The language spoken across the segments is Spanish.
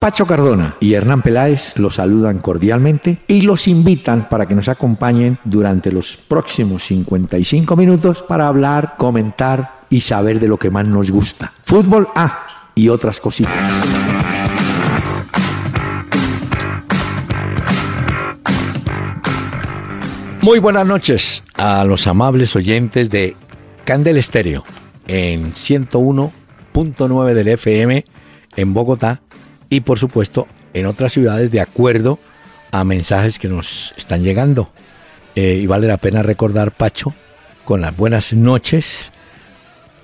Pacho Cardona y Hernán Peláez los saludan cordialmente y los invitan para que nos acompañen durante los próximos 55 minutos para hablar, comentar y saber de lo que más nos gusta. Fútbol A y otras cositas. Muy buenas noches a los amables oyentes de Candel Estéreo en 101.9 del FM en Bogotá y por supuesto en otras ciudades de acuerdo a mensajes que nos están llegando. Eh, y vale la pena recordar, Pacho, con las buenas noches,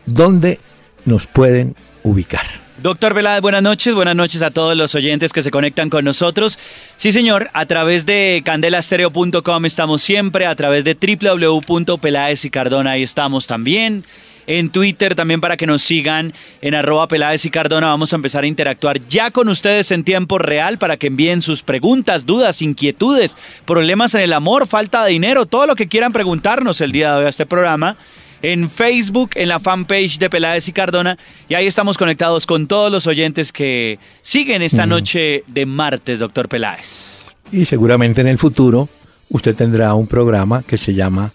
dónde nos pueden ubicar. Doctor Veláez, buenas noches, buenas noches a todos los oyentes que se conectan con nosotros. Sí, señor, a través de candelastereo.com estamos siempre, a través de www.peláez y Cardona ahí estamos también en Twitter también para que nos sigan en arroba Peláez y Cardona. Vamos a empezar a interactuar ya con ustedes en tiempo real para que envíen sus preguntas, dudas, inquietudes, problemas en el amor, falta de dinero, todo lo que quieran preguntarnos el día de hoy a este programa. En Facebook, en la fanpage de Peláez y Cardona. Y ahí estamos conectados con todos los oyentes que siguen esta noche de martes, doctor Peláez. Y seguramente en el futuro usted tendrá un programa que se llama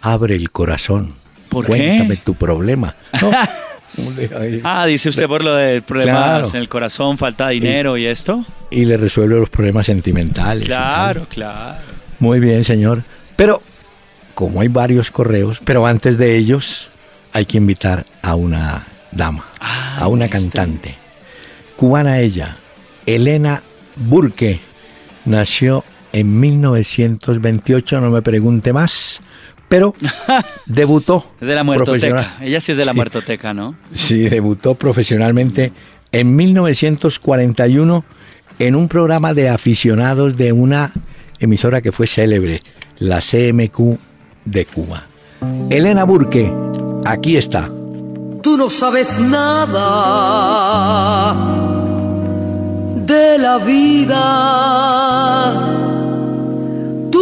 Abre el Corazón Cuéntame tu problema. ah, dice usted por lo del problema en el corazón, falta de dinero y, esto. Y le resuelve los problemas sentimentales. Claro, claro. Muy bien, señor. Pero, como hay varios correos, pero antes de ellos hay que invitar a una dama, ah, a una cantante. Cubana ella, Elena Burke, nació en 1928, no me pregunte más pero debutó. Es de la muertoteca. Ella sí es de la muertoteca, ¿no? Sí, debutó profesionalmente en 1941 en un programa de aficionados de una emisora que fue célebre, la CMQ de Cuba. Elena Burke, aquí está. Tú no sabes nada de la vida.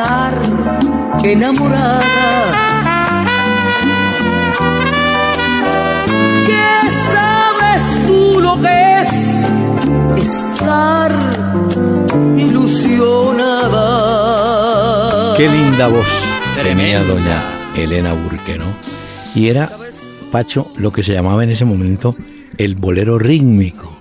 estar enamorada estar ilusionada. Qué linda voz tenía doña Elena Burke, ¿no? Y era, Pacho, lo que se llamaba en ese momento el bolero rítmico.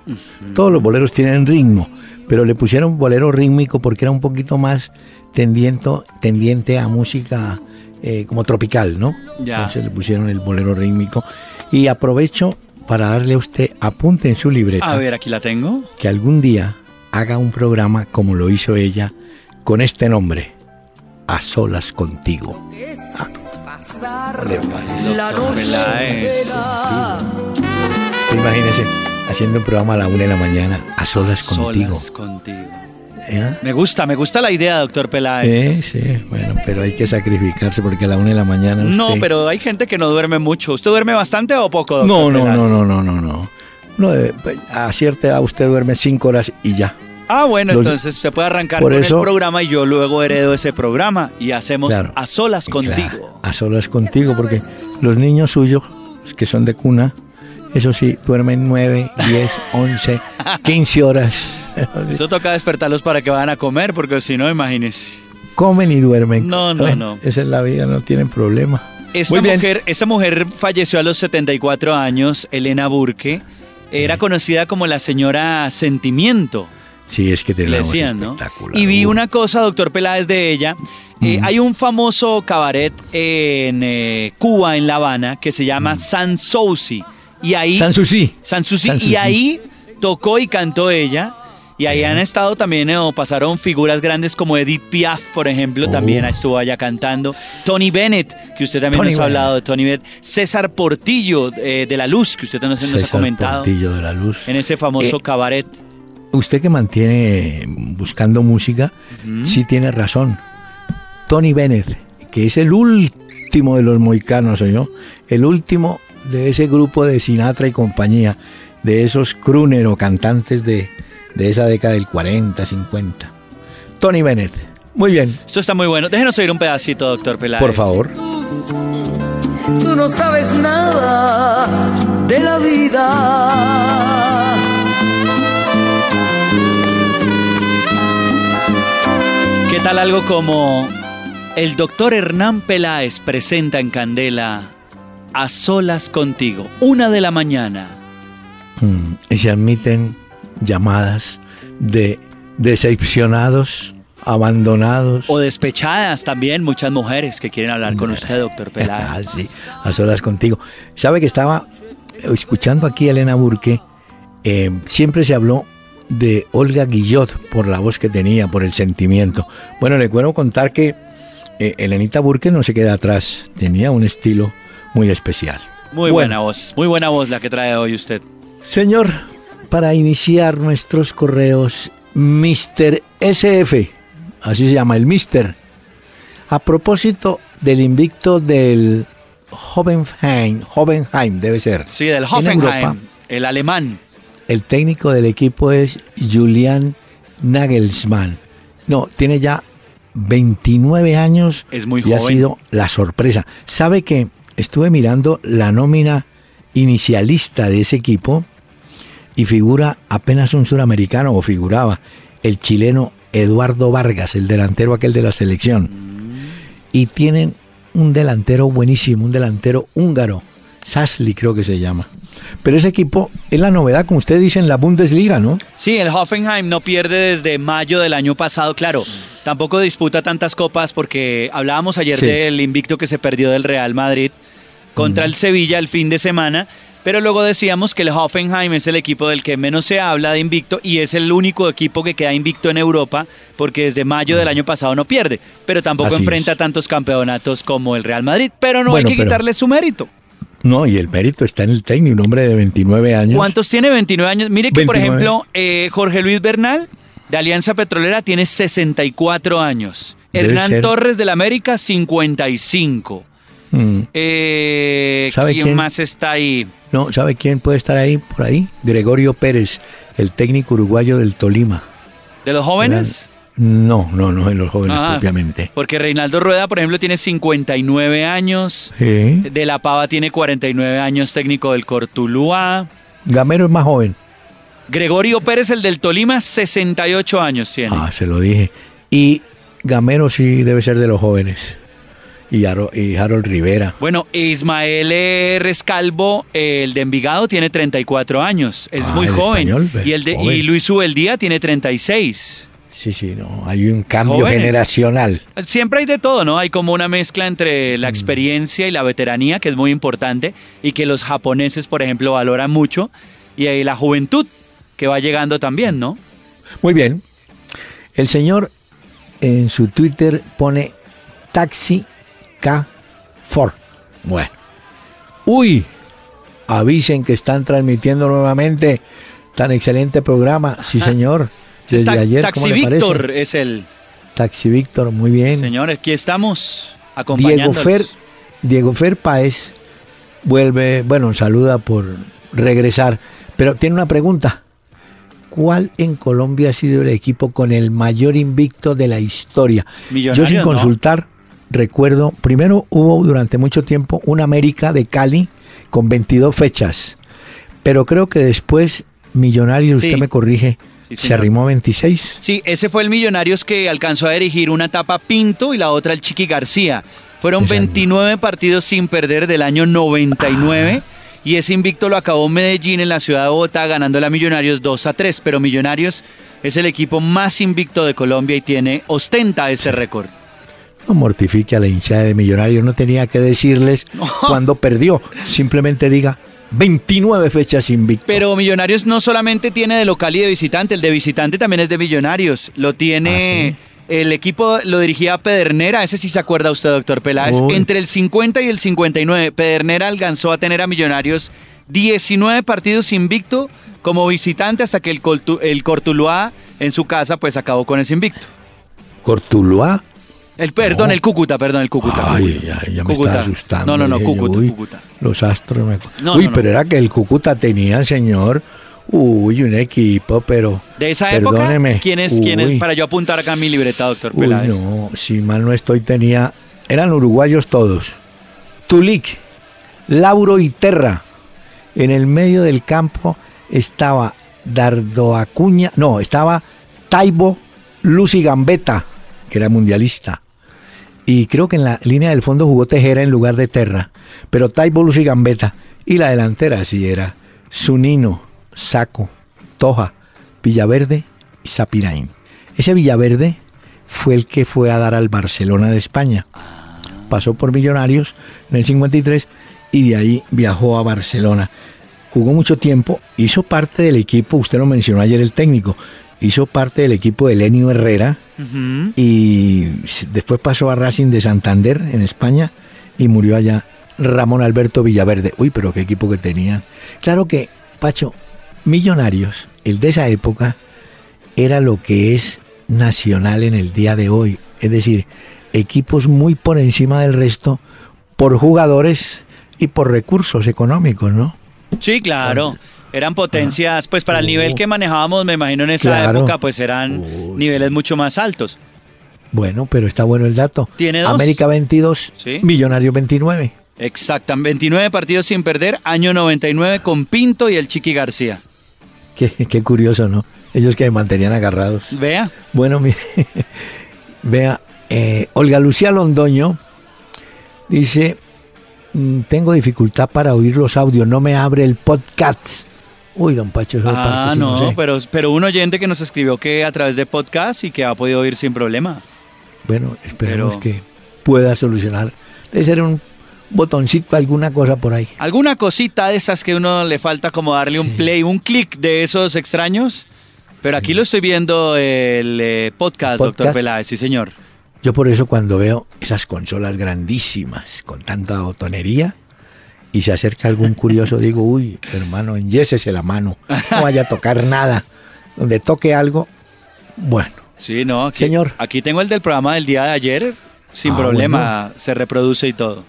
Todos los boleros tienen ritmo, pero le pusieron bolero rítmico porque era un poquito más tendiente, tendiente a música eh, como tropical, ¿no? Entonces le pusieron el bolero rítmico. Y aprovecho para darle a usted, apunte en su libreta. A ver, aquí la tengo. Que algún día haga un programa como lo hizo ella, con este nombre, A Solas Contigo. Ah. la noche Imagínese haciendo un programa a la una de la mañana, A Solas, contigo. contigo. ¿Eh? Me gusta, me gusta la idea, doctor Peláez. Sí, sí, bueno, pero hay que sacrificarse porque a la una de la mañana. No, pero hay gente que no duerme mucho. ¿Usted duerme bastante o poco, doctor No, no, no, no, no, no, no. no eh, a cierta edad usted duerme cinco horas y ya. Ah, bueno, entonces se puede arrancar con el programa y yo luego heredo ese programa y hacemos a solas contigo. a solas contigo, porque los niños suyos, que son de cuna, eso sí, duermen nueve, diez, once, quince horas. Eso toca despertarlos para que vayan a comer, porque si no, imagínense. Comen y duermen. No, no, no. Esa es la vida, no tienen problema. Esta mujer, esta mujer falleció a los 74 años, Elena Burke. Era conocida como la señora Sentimiento. Sí, es que te decían, ¿no? Y vi una cosa, doctor Peláez, de ella. Eh, hay un famoso cabaret en eh, Cuba, en La Habana, que se llama San Souci. Y ahí. San Souci. San Souci. Y ahí tocó y cantó ella. Y ahí han estado también, eh, o pasaron figuras grandes como Edith Piaf, por ejemplo, Oh. también estuvo allá cantando. Tony Bennett, que usted también Tony nos ha hablado de Tony Bennett. César Portillo, eh, de La Luz, que usted también nos ha comentado. Portillo de la Luz. En ese famoso Eh, cabaret. Usted que mantiene buscando música, sí tiene razón. Tony Bennett, que es el último de los moicanos, yo, el último de ese grupo de Sinatra y compañía, de esos crooner o cantantes de, de esa década del 40, 50. Tony Bennett. Muy bien, Esto está muy bueno. Déjenos oír un pedacito, doctor Peláez. por favor. Tú no sabes nada de la vida. ¿Qué tal algo como el doctor Hernán Peláez presenta en Candela A Solas Contigo, una de la mañana? Mm, y se admiten llamadas de decepcionados, abandonados. O despechadas también, muchas mujeres que quieren hablar con usted, doctor Ah, Peláez. sí, a solas contigo. ¿Sabe que estaba escuchando aquí a Elena Burke? eh, siempre se habló de Olga Guillot por la voz que tenía, por el sentimiento. Bueno, le puedo contar que eh, Elenita Burke no se queda atrás, tenía un estilo muy especial. Muy Bueno, buena voz, muy buena voz la que trae hoy usted. Señor, para iniciar nuestros correos, Mr. SF, así se llama el Mister. A propósito del invicto del Hoffenheim, Hoffenheim debe ser. Sí, del Europa, Hoffenheim, el alemán. el técnico del equipo es Julian Nagelsmann. No, tiene ya 29 años Es muy y ha sido la sorpresa. ¿Sabe que estuve mirando la nómina inicialista de ese equipo y figura apenas un suramericano o figuraba el chileno Eduardo Vargas, el delantero aquel de la selección. Y tienen un delantero buenísimo, un delantero húngaro, Sasli creo que se llama. Pero ese equipo es la novedad, como usted dice, en la Bundesliga, ¿no? Sí, el Hoffenheim no pierde desde mayo del año pasado. Claro, tampoco disputa tantas copas porque hablábamos ayer Sí. del invicto que se perdió del Real Madrid contra el Sevilla el fin de semana. Pero luego decíamos que el Hoffenheim es el equipo del que menos se habla de invicto y es el único equipo que queda invicto en Europa porque desde mayo del año pasado no pierde, pero tampoco Así enfrenta es. tantos campeonatos como el Real Madrid. Pero no Bueno, hay que pero- quitarle su mérito. No, y el mérito está en el técnico, un hombre de 29 años. ¿Cuántos tiene? 29 años. Mire que, por 29. ejemplo, eh, Jorge Luis Bernal, de Alianza Petrolera, tiene 64 años. Debe Hernán ser. Torres, del América, 55. Mm. Eh, ¿Sabe ¿quién, quién? más está ahí? No, ¿sabe quién puede estar ahí por ahí? Gregorio Pérez, el técnico uruguayo del Tolima. ¿De los jóvenes? No, no, no en los jóvenes Ah, propiamente. Porque Reinaldo Rueda, por ejemplo, tiene 59 años. Sí. De La Pava tiene 49 años, técnico del Cortuluá. Gamero es más joven. Gregorio Pérez, el del Tolima, 68 años tiene. Ah, se lo dije. Y Gamero sí debe ser de los jóvenes. Y, Aro- y Harold Rivera. Bueno, Ismael Rescalvo, el de Envigado, tiene 34 años. Es Ah, muy joven. español, y, el de, joven. y Luis Ubeldía tiene 36. Sí, sí, no. Hay un cambio Jóvenes. generacional. Siempre hay de todo, ¿no? Hay como una mezcla entre Mm. la experiencia y la veteranía, que es muy importante, y que los japoneses, por ejemplo, valoran mucho, y ahí la juventud, que va llegando también, ¿no? Muy bien. El señor en su Twitter pone Taxi K4. Bueno. Uy, avisen que están transmitiendo nuevamente tan excelente programa. Sí, señor. Desde Ta- ayer, Taxi ¿cómo le parece? Víctor es el Taxi Víctor, muy bien. señor. Aquí estamos Diego. Fer, Diego Fer Páez vuelve, bueno, saluda por regresar, pero tiene una pregunta. ¿Cuál en Colombia ha sido el equipo con el mayor invicto de la historia? Yo Millonarios, sin ¿no? Recuerdo, primero hubo durante mucho tiempo un América de Cali con 22 fechas, pero creo que después Millonarios, Sí. usted me corrige, Sí, se arrimó a 26. Sí, ese fue el Millonarios que alcanzó a dirigir una etapa Pinto y la otra el Chiqui García. Fueron Exacto. 29 partidos sin perder del año 99 y ese invicto lo acabó Medellín en la ciudad de Bogotá ganando a Millonarios 2 a 3, pero Millonarios es el equipo más invicto de Colombia y tiene ostenta ese récord. No mortifique a la hinchada de Millonarios, no tenía que decirles cuando perdió. Simplemente diga, 29 fechas invicto. Pero Millonarios no solamente tiene de local y de visitante, el de visitante también es de Millonarios. Lo tiene ¿Ah, el equipo, lo dirigía Pedernera, ese sí se acuerda usted, doctor Peláez. Uy. Entre el 50 y el 59, Pedernera alcanzó a tener a Millonarios 19 partidos invicto como visitante hasta que el, Coltu- el Cortuluá en su casa pues acabó con ese invicto. Cortuluá. El, perdón, No. el Cúcuta, perdón, el Cúcuta. Ay, ya, ya me Cúcuta. está asustando. No, no, no, Cúcuta, uy, Cúcuta. Los astros me... No, uy, no, pero era que el Cúcuta tenía, señor, uy, un equipo, pero... De esa perdóneme, época, ¿quién es, quién es? Para yo apuntar acá en mi libreta, doctor Uy, Peláez. no, si mal no estoy, tenía... Eran uruguayos todos. Tulic, Lauro y Terra. En el medio del campo estaba Dardo Acuña, no, estaba Taibo Lucy Gambetta, que era mundialista. Y creo que en la línea del fondo jugó Tejera en lugar de Terra. Pero Taibo Lucy Gambetta. Y la delantera sí era Zunino, Saco, Toja, Villaverde y Sapirain. Ese Villaverde fue el que fue a dar al Barcelona de España. Pasó por Millonarios en el 53 y de ahí viajó a Barcelona. Jugó mucho tiempo, hizo parte del equipo, usted lo mencionó ayer el técnico, hizo parte del equipo de Lenio Herrera, y después pasó a Racing de Santander en España y murió allá Ramón Alberto Villaverde. Uy, pero qué equipo que tenían. Claro que, Pacho, Millonarios, el de esa época, era lo que es nacional en el día de hoy. Es decir, equipos muy por encima del resto por jugadores y por recursos económicos, ¿no? Sí, claro. Eran potencias, pues para el nivel Oh. que manejábamos, me imagino en esa Claro. época, pues eran Uy. niveles mucho más altos. Bueno, pero está bueno el dato. Tiene dos. América 22, Sí. Millonarios 29. Exactamente, 29 partidos sin perder, año 99 con Pinto y el Chiqui García. Qué, qué curioso, ¿no? Ellos que me mantenían agarrados. Vea, Bueno, mire, vea, eh, Olga Lucía Londoño dice, "Mm, tengo dificultad para oír los audios, no me abre el podcast. Uy, don Pacho, eso ah, sí no, sé. pero, pero un oyente que nos escribió que a través de podcast y que ha podido oír sin problema. Bueno, esperemos pero- que pueda solucionar. Debe ser un botoncito, alguna cosa por ahí. ¿Alguna cosita de esas que uno le falta como darle un play, un clic de esos extraños? Pero aquí lo estoy viendo el eh, podcast, doctor. Peláez, sí señor. Yo por eso cuando veo esas consolas grandísimas, con tanta botonería, y se acerca algún curioso, digo, uy, hermano, enyésese la mano, no vaya a tocar nada. Donde toque algo, bueno, Sí, no, aquí, Señor. Aquí tengo el del programa del día de ayer, sin Ah, problema, se reproduce y todo.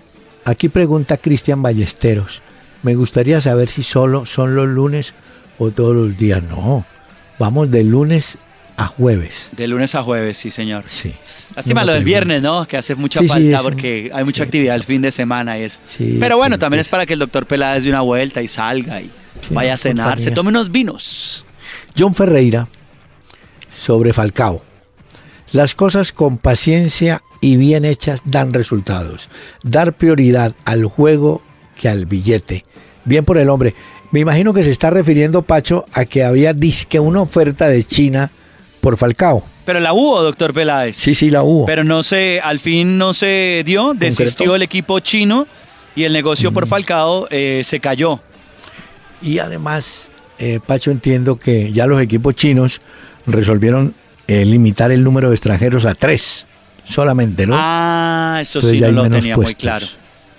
Aquí pregunta Cristian Ballesteros. Me gustaría saber si solo son los lunes o todos los días. No, vamos de lunes a jueves. De lunes a jueves, sí, señor. Sí. Lástima No lo del viernes, ¿no? Que hace mucha Sí, falta porque hay mucha Sí, actividad el fin de semana y eso. Pero bueno, también es para que el doctor Peláez dé una vuelta y salga y vaya a cenar, se tome unos vinos. John Ferreira sobre Falcao. Las cosas con paciencia y bien hechas dan resultados. Dar prioridad al juego que al billete. Bien por el hombre. Me imagino que se está refiriendo, Pacho, a que había disque una oferta de China por Falcao. Pero la hubo, doctor Peláez. Sí, sí, la hubo. Pero no se, al fin no se dio, desistió el equipo chino y el negocio Mm. por Falcao eh, se cayó. Y además, eh, Pacho, entiendo que ya los equipos chinos resolvieron eh, limitar el número de extranjeros a tres solamente, ¿no? Ah, eso Entonces sí no lo tenía muy claro. Sí,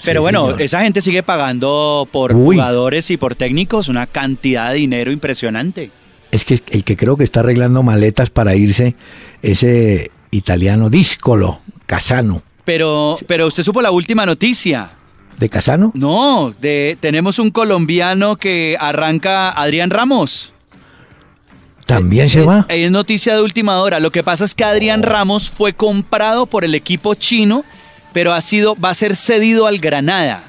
Pero bueno, señor. esa gente sigue pagando por Uy. jugadores y por técnicos una cantidad de dinero impresionante. Es que el que creo que está arreglando maletas para irse, ese italiano Díscolo, Casano. Pero, pero usted supo la última noticia. ¿De Casano? No, de, tenemos un colombiano que arranca Adrián Ramos. ¿También se Eh, va? Es noticia de última hora. Lo que pasa es que Adrián Ramos fue comprado por el equipo chino, pero ha sido, va a ser cedido al Granada.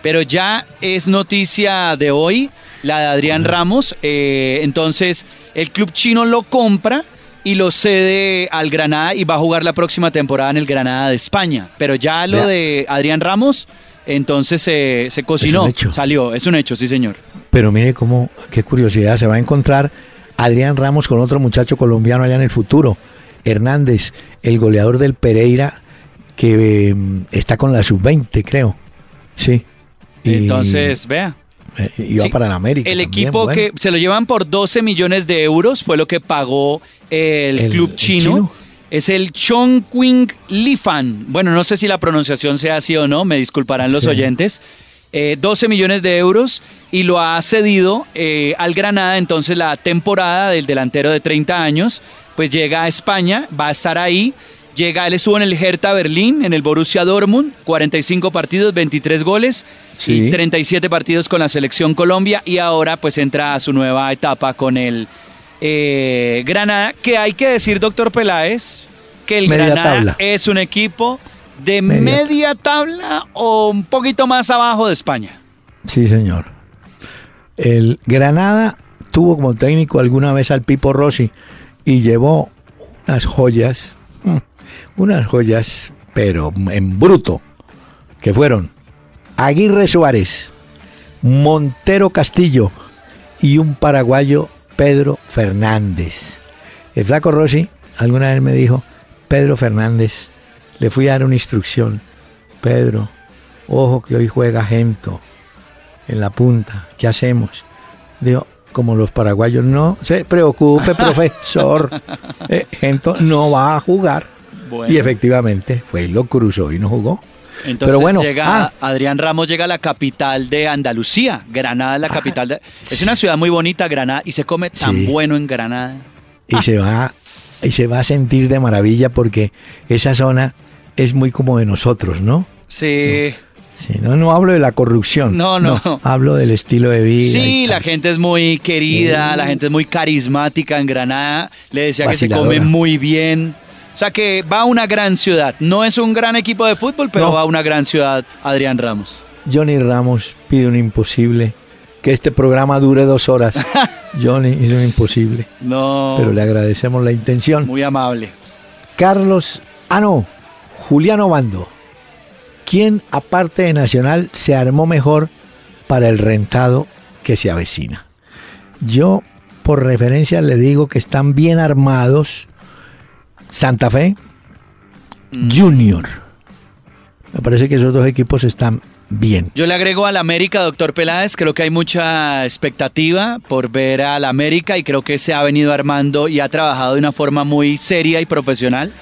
Pero ya es noticia de hoy, la de Adrián Ramos. eh, entonces, el club chino lo compra y lo cede al Granada y va a jugar la próxima temporada en el Granada de España. Pero ya lo de Adrián Ramos, entonces se se cocinó, salió. Es un hecho, sí, señor. Pero mire cómo, qué curiosidad, se va a encontrar Adrián Ramos con otro muchacho colombiano allá en el futuro, Hernández, el goleador del Pereira, que eh, está con la sub-20, creo. Sí. Y- Entonces, vea. Eh, iba Sí, para la América. El también, equipo bueno. que se lo llevan por 12 millones de euros fue lo que pagó el, El- club el chino. chino. Es el Chongqing Lifan. Bueno, no sé si la pronunciación sea así o no, me disculparán los Sí. oyentes. Eh, 12 millones de euros y lo ha cedido eh, al Granada. Entonces la temporada del delantero de 30 años, pues llega a España, va a estar ahí. Llega, él estuvo en el Hertha Berlín, en el Borussia Dortmund, 45 partidos, 23 goles y Sí. 37 partidos con la selección Colombia y ahora pues entra a su nueva etapa con el eh, Granada, que hay que decir, doctor Peláez, que el Media Granada tabla. es un equipo de Media- media tabla o un poquito más abajo de España. Sí, señor. El Granada tuvo como técnico alguna vez al Pipo Rossi y llevó unas joyas, unas joyas, pero en bruto, que fueron Aguirre Suárez, Montero Castillo y un paraguayo, Pedro Fernández. El flaco Rossi alguna vez me dijo, Pedro Fernández, le fui a dar una instrucción. Pedro, ojo que hoy juega Gento en la punta. ¿Qué hacemos? Digo, como los paraguayos, no se preocupe, profesor. Eh, Gento no va a jugar. Bueno. Y efectivamente, fue y lo cruzó y no jugó. Entonces Pero bueno, llega ah. Adrián Ramos llega a la capital de Andalucía, Granada es la capital de, es una ciudad muy bonita Granada y se come tan Sí. bueno en Granada. y se va y se va a sentir de maravilla porque esa zona es muy como de nosotros, ¿no? Sí. Sí, no, no hablo de la corrupción. No, no. hablo del estilo de vida. Sí, la gente es muy querida, la gente es muy carismática en Granada. Le decía que se come muy bien. O sea que va a una gran ciudad. No es un gran equipo de fútbol, pero No. va a una gran ciudad, Adrián Ramos. Johnny Ramos pide un imposible. Que este programa dure dos horas. Johnny hizo un imposible. No, Pero le agradecemos la intención. muy amable. Carlos, ah no, Juliano Bando. ¿Quién aparte de Nacional se armó mejor para el rentado que se avecina? Yo, por referencia, le digo que están bien armados Santa Fe, Junior. Me parece que esos dos equipos están bien. Yo le agrego al América, doctor Peláez, creo que hay mucha expectativa por ver al América y creo que se ha venido armando y ha trabajado de una forma muy seria y profesional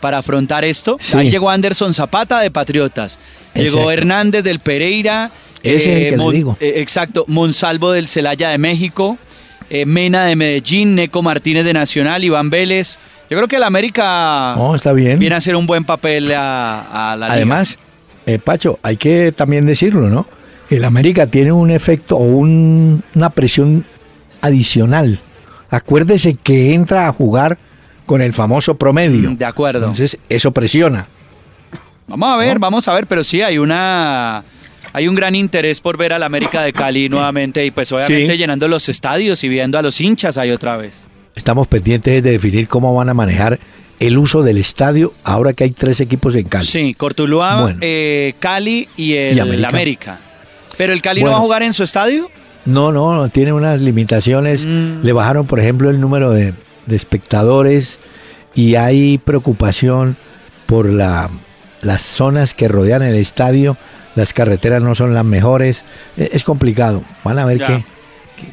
para afrontar esto. Sí. Ahí llegó Anderson Zapata de Patriotas, llegó Exacto. Hernández del Pereira, Ese es el que le digo. eh, exacto, Monsalvo del Celaya de México, eh, Mena de Medellín, Neco Martínez de Nacional, Iván Vélez. Yo creo que el América No, está bien. viene a hacer un buen papel a, a la liga. Además, eh, Pacho, hay que también decirlo, ¿no? El América tiene un efecto o un- una presión adicional. Acuérdese que entra a jugar con el famoso promedio. De acuerdo. Entonces, eso presiona. Vamos a ver, ¿No? vamos a ver, pero sí hay una hay un gran interés por ver al América de Cali nuevamente y pues obviamente Sí. llenando los estadios y viendo a los hinchas ahí otra vez. Estamos pendientes de definir cómo van a manejar el uso del estadio ahora que hay tres equipos en Cali. Sí, Cortuluá, Bueno. eh, Cali y el Y América. América. Pero el Cali no va a jugar en su estadio. No, no, no, tiene unas limitaciones. Mm. Le bajaron, por ejemplo, el número de, de espectadores y hay preocupación por la, las zonas que rodean el estadio. Las carreteras no son las mejores. Eh, Es complicado. Van a ver qué,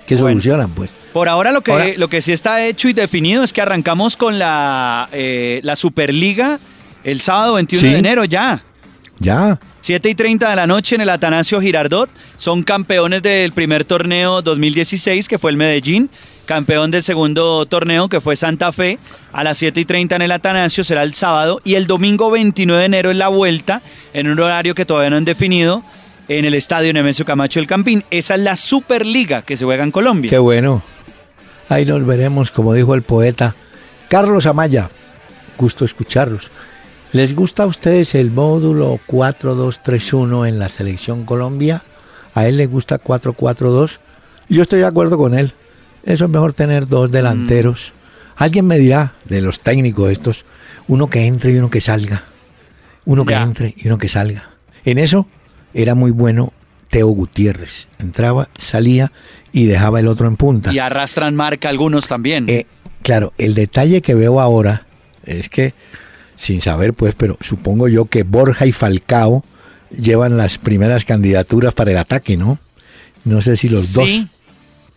qué, Bueno. solucionan, pues. Por ahora lo que, Ahora- lo que sí está hecho y definido es que arrancamos con la, eh, la Superliga el sábado 21 Sí. de enero ya. Ya. 7 y 30 de la noche en el Atanasio Girardot. Son campeones del primer torneo 2016, que fue el Medellín. Campeón del segundo torneo, que fue Santa Fe. A las 7 y 30 en el Atanasio será el sábado. Y el domingo 29 de enero en la vuelta, en un horario que todavía no han definido, en el estadio Nemesio Camacho del Campín. Esa es la Superliga que se juega en Colombia. Qué bueno. Ahí nos veremos, como dijo el poeta. Carlos Amaya, gusto escucharlos. ¿Les gusta a ustedes el módulo 4-2-3-1 en la selección Colombia? ¿A él le gusta 4-4-2? Yo estoy de acuerdo con él. Eso es mejor tener dos delanteros. Alguien me dirá, de los técnicos estos, uno que entre y uno que salga. Uno que Ya. entre y uno que salga. En eso era muy bueno Teo Gutiérrez. Entraba, salía y dejaba el otro en punta. Y arrastran marca algunos también. Eh, claro, el detalle que veo ahora es que, sin saber pues, pero supongo yo que Borja y Falcao llevan las primeras candidaturas para el ataque, ¿no? No sé si los Sí. dos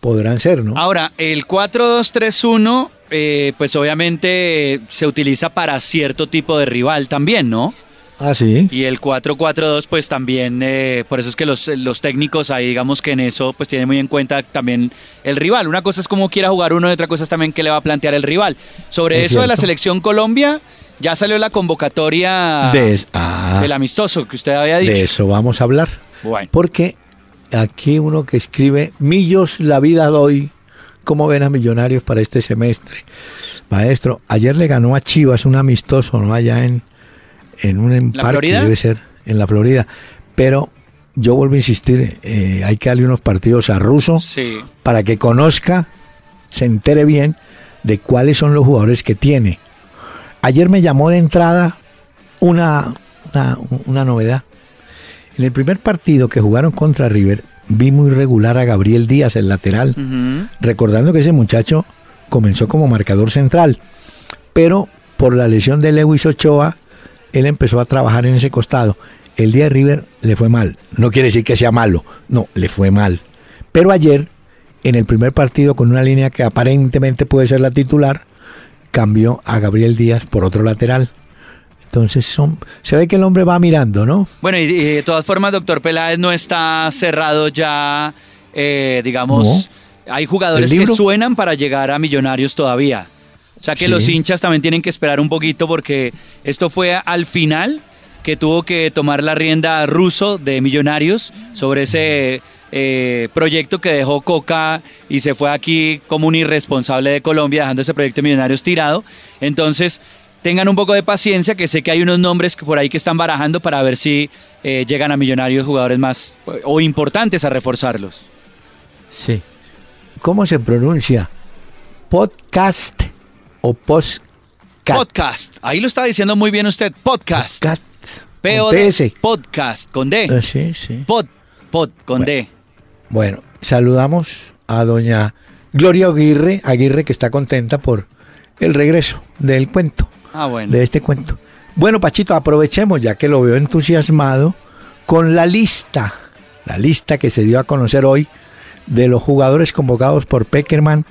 podrán ser, ¿no? Ahora, el 4-2-3-1, eh, pues obviamente se utiliza para cierto tipo de rival también, ¿no? Ah, sí. Y el 4-4-2, pues también, eh, por eso es que los, los técnicos ahí, digamos que en eso, pues tienen muy en cuenta también el rival. Una cosa es cómo quiera jugar uno y otra cosa es también qué le va a plantear el rival. Sobre Es eso de la selección Colombia, ya salió la convocatoria De, ah, del amistoso que usted había dicho. de eso vamos a hablar. Bueno, Porque aquí uno que escribe, Millos, la vida doy. ¿Cómo ven a Millonarios para este semestre? Maestro, ayer le ganó a Chivas un amistoso, ¿no? Allá en, en un ¿La parque, Florida? debe ser, en la Florida. Pero yo vuelvo a insistir, eh, hay que darle unos partidos a Russo sí. para que conozca, se entere bien de cuáles son los jugadores que tiene. Ayer me llamó de entrada una, una, una novedad. En el primer partido que jugaron contra River, vi muy regular a Gabriel Díaz, el lateral, recordando que ese muchacho comenzó como marcador central, pero por la lesión de Lewis Ochoa, él empezó a trabajar en ese costado. El día de River le fue mal. No quiere decir que sea malo, no, le fue mal. Pero ayer, en el primer partido, con una línea que aparentemente puede ser la titular, cambió a Gabriel Díaz por otro lateral. Entonces son, se ve que el hombre va mirando, ¿no? Bueno, y, y de todas formas, doctor Peláez no está cerrado ya, eh, digamos, hay jugadores ¿El que suenan para llegar a millonarios todavía. O sea que Sí. los hinchas también tienen que esperar un poquito porque esto fue al final que tuvo que tomar la rienda ruso de millonarios sobre ese eh, proyecto que dejó Coca y se fue aquí como un irresponsable de Colombia dejando ese proyecto de millonarios tirado. Entonces, tengan un poco de paciencia, que sé que hay unos nombres que por ahí que están barajando para ver si eh, llegan a millonarios jugadores más o importantes a reforzarlos. Sí. ¿Cómo se pronuncia? ¿Podcast o postcat? Podcast. Ahí lo está diciendo muy bien usted. Podcast. Podcast. Con. TS. Podcast con D. Ah, Sí, sí. Pod. Pod con D. Bueno, saludamos a doña Gloria Aguirre, Aguirre que está contenta por el regreso del cuento, Ah, bueno. de este cuento. Bueno, Pachito, aprovechemos ya que lo veo entusiasmado con la lista, la lista que se dio a conocer hoy de los jugadores convocados por Peckerman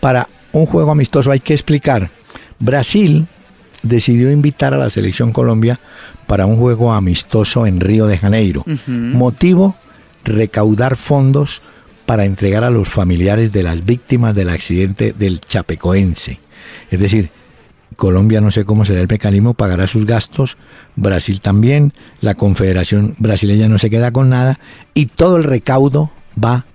para un juego amistoso. Hay que explicar. Brasil decidió invitar a la selección Colombia para un juego amistoso en Río de Janeiro. Motivo, recaudar fondos para entregar a los familiares de las víctimas del accidente del Chapecoense. Es decir, Colombia no sé cómo será el mecanismo, pagará sus gastos, Brasil también, la Confederación Brasileña no se queda con nada y todo el recaudo va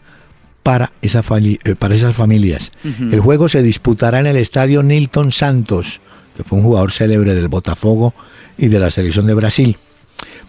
para, esa eh, para esas familias. El juego se disputará en el estadio Nilton Santos, que fue un jugador célebre del Botafogo y de la selección de Brasil.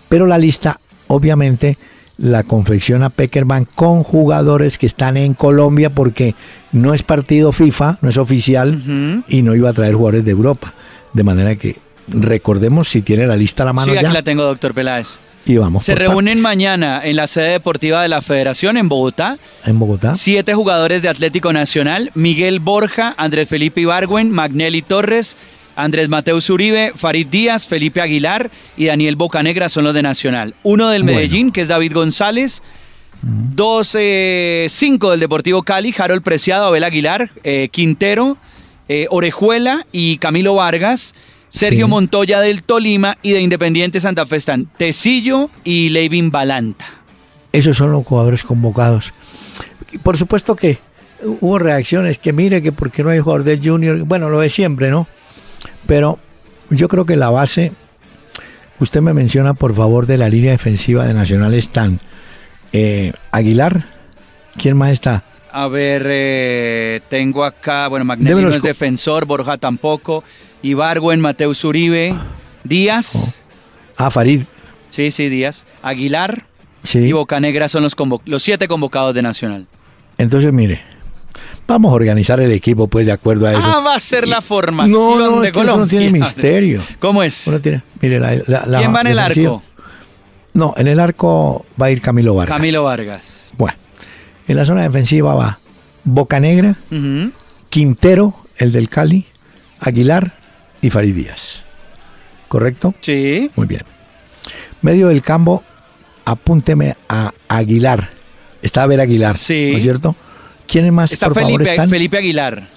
Pero la lista, obviamente, la confecciona Peckerman con jugadores que están en Colombia porque no es partido FIFA, no es oficial y no iba a traer jugadores de Europa. De manera que recordemos si tiene la lista a la mano Sí, aquí ya la tengo, doctor Peláez. y vamos Se reúnen mañana en la sede deportiva de la Federación en Bogotá en Bogotá. siete jugadores de Atlético Nacional, Miguel Borja, Andrés Felipe Ibargüen, Magnelli Torres, Andrés Mateus Uribe, Farid Díaz, Felipe Aguilar y Daniel Bocanegra son los de Nacional. Uno del Bueno. Medellín, que es David González. Dos, eh, cinco del Deportivo Cali, Harold Preciado, Abel Aguilar, eh, Quintero, eh, Orejuela y Camilo Vargas. Sergio Sí. Montoya del Tolima y de Independiente Santa Fe están Tecillo y Leivin Balanta. Esos son los jugadores convocados. Por supuesto que hubo reacciones, que mire que porque no hay jugador de Junior, bueno, lo de siempre, ¿no? Pero yo creo que la base, usted me menciona por favor de la línea defensiva de Nacional están eh, Aguilar, ¿quién más está? A ver, eh, tengo acá, bueno, Magnelli Démelos no es defensor, Borja tampoco, Ibargüen, Mateus Uribe, Díaz, Oh. Ah, Farid, sí, sí, Díaz, Aguilar sí. y Bocanegra son los, los siete convocados de Nacional. Entonces, mire, vamos a organizar el equipo pues de acuerdo a eso. Ah, va a ser la formación no, no, de es que eso Colombia. no tiene misterio. ¿Cómo es? Uno tiene- mire, la- la- la ¿Quién va en el arco? No, en el arco va a ir Camilo Vargas. Camilo Vargas. Bueno, en la zona defensiva va Bocanegra. Quintero, el del Cali, Aguilar y Farid Díaz. ¿Correcto? Sí. Muy bien. Medio del campo, apúnteme a Aguilar. Está Abel Aguilar, Sí. ¿no es cierto? ¿Quiénes más, Está por favor, Felipe, están? Felipe Aguilar.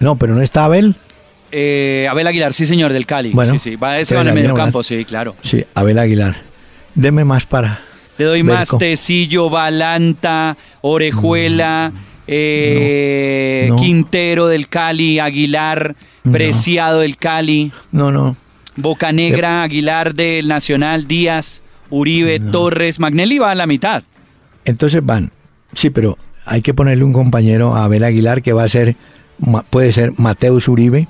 No, pero no está Abel. Eh, Abel Aguilar, sí señor, del Cali. Bueno, sí, sí. Va, va en el medio campo, sí, claro. Sí, Abel Aguilar. Deme más para... Le doy más. Tecillo, Balanta, Orejuela, eh, No, no. Quintero del Cali, Aguilar, No. Preciado del Cali, No, no. Bocanegra, Aguilar del Nacional, Díaz, Uribe, Torres, Magnelli va a la mitad. Entonces van. Sí, pero hay que ponerle un compañero a Abel Aguilar que va a ser, puede ser Mateus Uribe,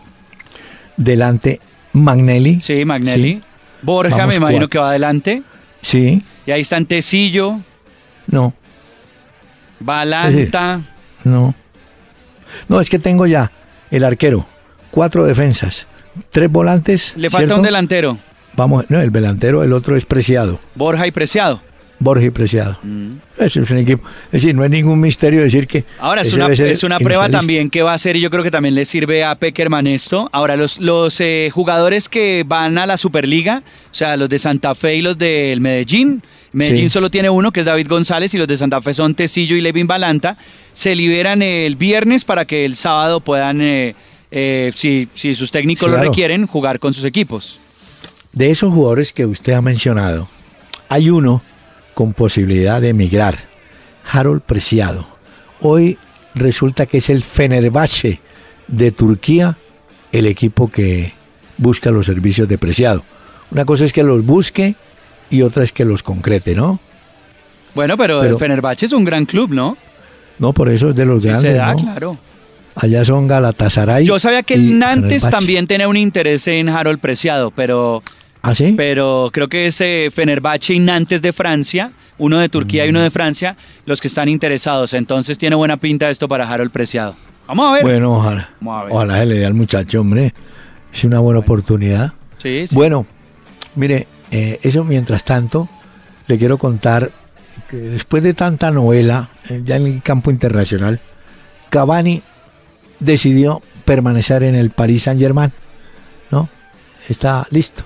delante Magnelli. Sí, Magnelli. Sí. Borja, Vamos me imagino cuatro. que va adelante. Sí, Y ahí están Tecillo, no, Balanta. no. No, es que tengo ya el arquero, cuatro defensas, tres volantes. Le falta ¿cierto? un delantero, Vamos, no, el delantero, el otro es Preciado, Borja y Preciado. Borja y Preciado. Mm. Es un equipo. Es decir, no es ningún misterio decir que. Ahora es una, ser es una prueba también que va a hacer y yo creo que también le sirve a Peckerman esto. Ahora los, los eh, jugadores que van a la Superliga, o sea, los de Santa Fe y los del Medellín, Medellín Sí. solo tiene uno que es David González y los de Santa Fe son Tecillo y Levin Balanta, se liberan el viernes para que el sábado puedan, eh, eh, si, si sus técnicos lo requieren, jugar con sus equipos. De esos jugadores que usted ha mencionado, hay uno con posibilidad de emigrar, Harold Preciado. Hoy resulta que es el Fenerbahce de Turquía, el equipo que busca los servicios de Preciado. Una cosa es que los busque y otra es que los concrete, ¿no? Bueno, pero, Pero- el Fenerbahce es un gran club, ¿no? No, por eso es de los grandes, se da, ¿no? claro. Allá son Galatasaray. Yo sabía que el Nantes Fenerbahce. también tenía un interés en Harold Preciado, pero ¿Ah, sí? pero creo que es eh, Fenerbahce y Nantes de Francia, uno de Turquía y uno de Francia, los que están interesados. Entonces tiene buena pinta esto para Harold Preciado. Vamos a ver. Bueno, ojalá. Vamos a ver. Ojalá se le dé al muchacho, hombre. Es una buena oportunidad. Sí, sí. Bueno, mire, eh, eso mientras tanto, le quiero contar que después de tanta novela, eh, ya en el campo internacional, Cavani decidió permanecer en el Paris Saint Germain, ¿no? Está listo,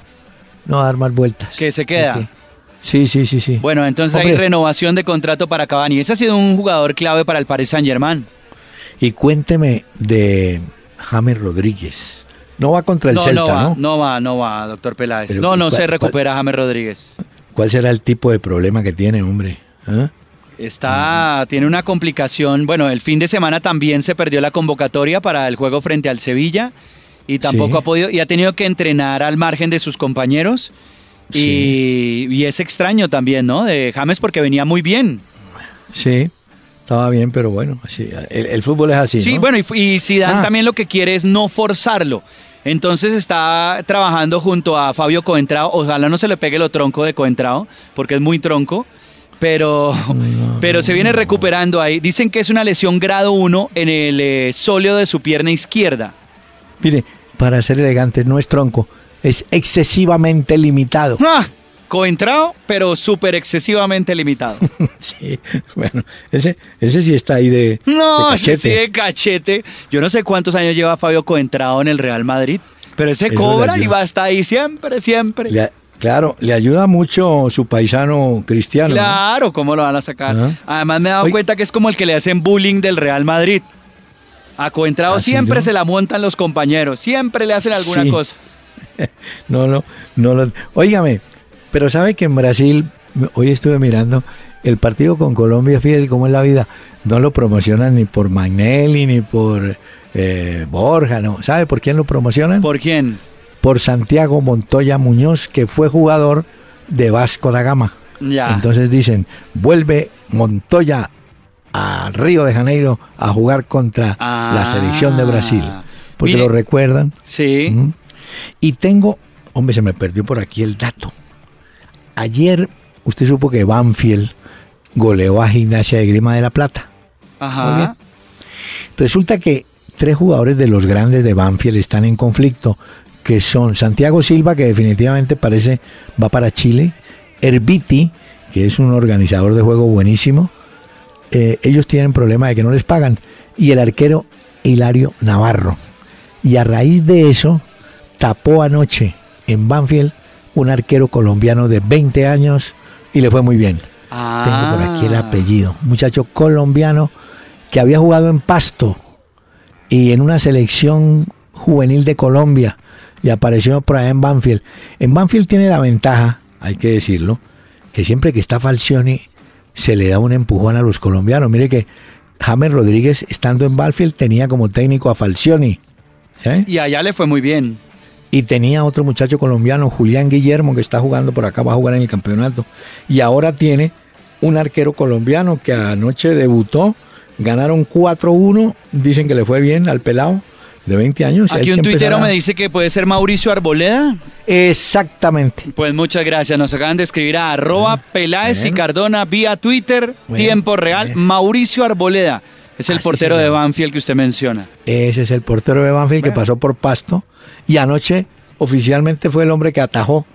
no dar más vueltas. Que se queda. Sí, sí, sí, sí. Bueno, entonces hay renovación de contrato para Cavani. Ese ha sido un jugador clave para el Paris Saint Germain. Y cuénteme de James Rodríguez. No va contra el No, Celta, no va, ¿no? no va, no va, doctor Peláez. Pero, no, no ¿cuál- se recupera James Rodríguez. ¿Cuál será el tipo de problema que tiene, hombre? ¿Ah? Está, tiene una complicación. Bueno, el fin de semana también se perdió la convocatoria para el juego frente al Sevilla y tampoco Sí. ha podido, y ha tenido que entrenar al margen de sus compañeros. Y, y es extraño también, ¿no? De James porque venía muy bien. Sí, estaba bien, pero bueno, así, el, el fútbol es así. Sí, ¿no? bueno, y, y Zidane Ah. también lo que quiere es no forzarlo. Entonces está trabajando junto a Fabio Coentrao. Ojalá no se le pegue lo tronco de Coentrao, porque es muy tronco. Pero, pero se viene recuperando ahí. Dicen que es una lesión grado 1 en el eh, sóleo de su pierna izquierda. Mire, para ser elegante, no es tronco, es excesivamente limitado. ¡Ah! Coentrao, pero súper excesivamente limitado. sí, bueno, ese, ese sí está ahí de, No, de ese sí cachete. de cachete. Yo no sé cuántos años lleva Fabio Coentrao en el Real Madrid, pero ese Eso cobra y va a estar ahí siempre, siempre. Le- claro, le ayuda mucho su paisano cristiano. ¿no? Claro, ¿cómo lo van a sacar? Además me he dado cuenta que es como el que le hacen bullying del Real Madrid. A Coentrao ¿Ah, siempre se la montan los compañeros, siempre le hacen alguna Sí. cosa. No, no, no lo. Óigame, pero sabe que en Brasil, hoy estuve mirando el partido con Colombia, fíjese cómo es la vida. No lo promocionan ni por Magnelli ni por eh, Borja, ¿no? ¿Sabe por quién lo promocionan? ¿Por quién? Por Santiago Montoya Muñoz, que fue jugador de Vasco da Gama. Ya. Entonces dicen, vuelve Montoya a Río de Janeiro a jugar contra Ah. la selección de Brasil. Porque Mire. lo recuerdan. sí. Y tengo, hombre, se me perdió por aquí el dato. Ayer usted supo que Banfield goleó a Gimnasia de Grima de la Plata. Muy bien. Ajá. Resulta que tres jugadores de los grandes de Banfield están en conflicto, que son Santiago Silva, que definitivamente parece va para Chile, Herbiti, que es un organizador de juego buenísimo, eh, ellos tienen problema de que no les pagan, y el arquero Hilario Navarro. Y a raíz de eso, tapó anoche en Banfield un arquero colombiano de 20 años y le fue muy bien. Ah. Tengo por aquí el apellido. Un muchacho colombiano que había jugado en Pasto y en una selección juvenil de Colombia y apareció por allá en Banfield. En Banfield tiene la ventaja, hay que decirlo, que siempre que está Falcioni se le da un empujón a los colombianos. Mire que James Rodríguez, estando en Banfield, tenía como técnico a Falcioni. Y allá le fue muy bien. y tenía otro muchacho colombiano, Julián Guillermo, que está jugando por acá, va a jugar en el campeonato. Y ahora tiene un arquero colombiano que anoche debutó, ganaron 4-1, dicen que le fue bien al pelado de 20 años. Aquí un tuitero a- me dice que puede ser Mauricio Arboleda. Exactamente. Pues muchas gracias. Nos acaban de escribir a arroba Peláez y. Cardona vía Twitter, tiempo real. bien. Mauricio Arboleda es el Así portero de. Banfield que usted menciona. Ese es el portero de Banfield que pasó por Pasto. Y anoche oficialmente fue el hombre que atajó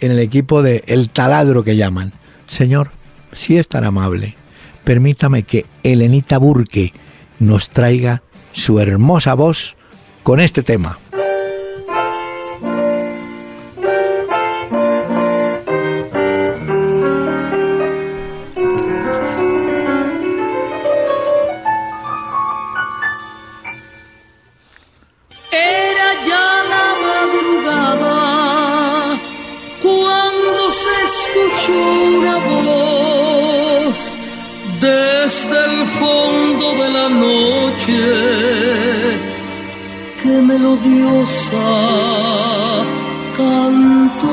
en el equipo de El Taladro que llaman. Señor, si es tan amable, permítame que Elenita Burke nos traiga su hermosa voz con este tema. Era ya la madrugada cuando se escuchó una voz desde el fondo de la noche melodiosa cantó.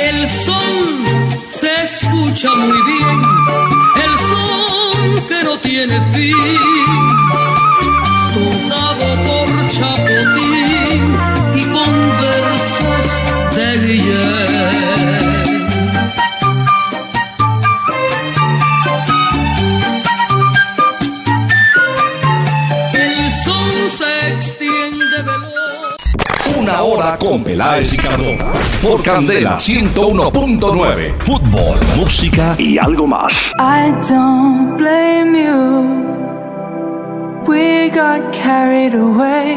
El son se escucha muy bien, el son que no tiene fin, Peláez y Cardona. Por Candela 101.9. Fútbol, música y algo más. I don't blame you. We got carried away.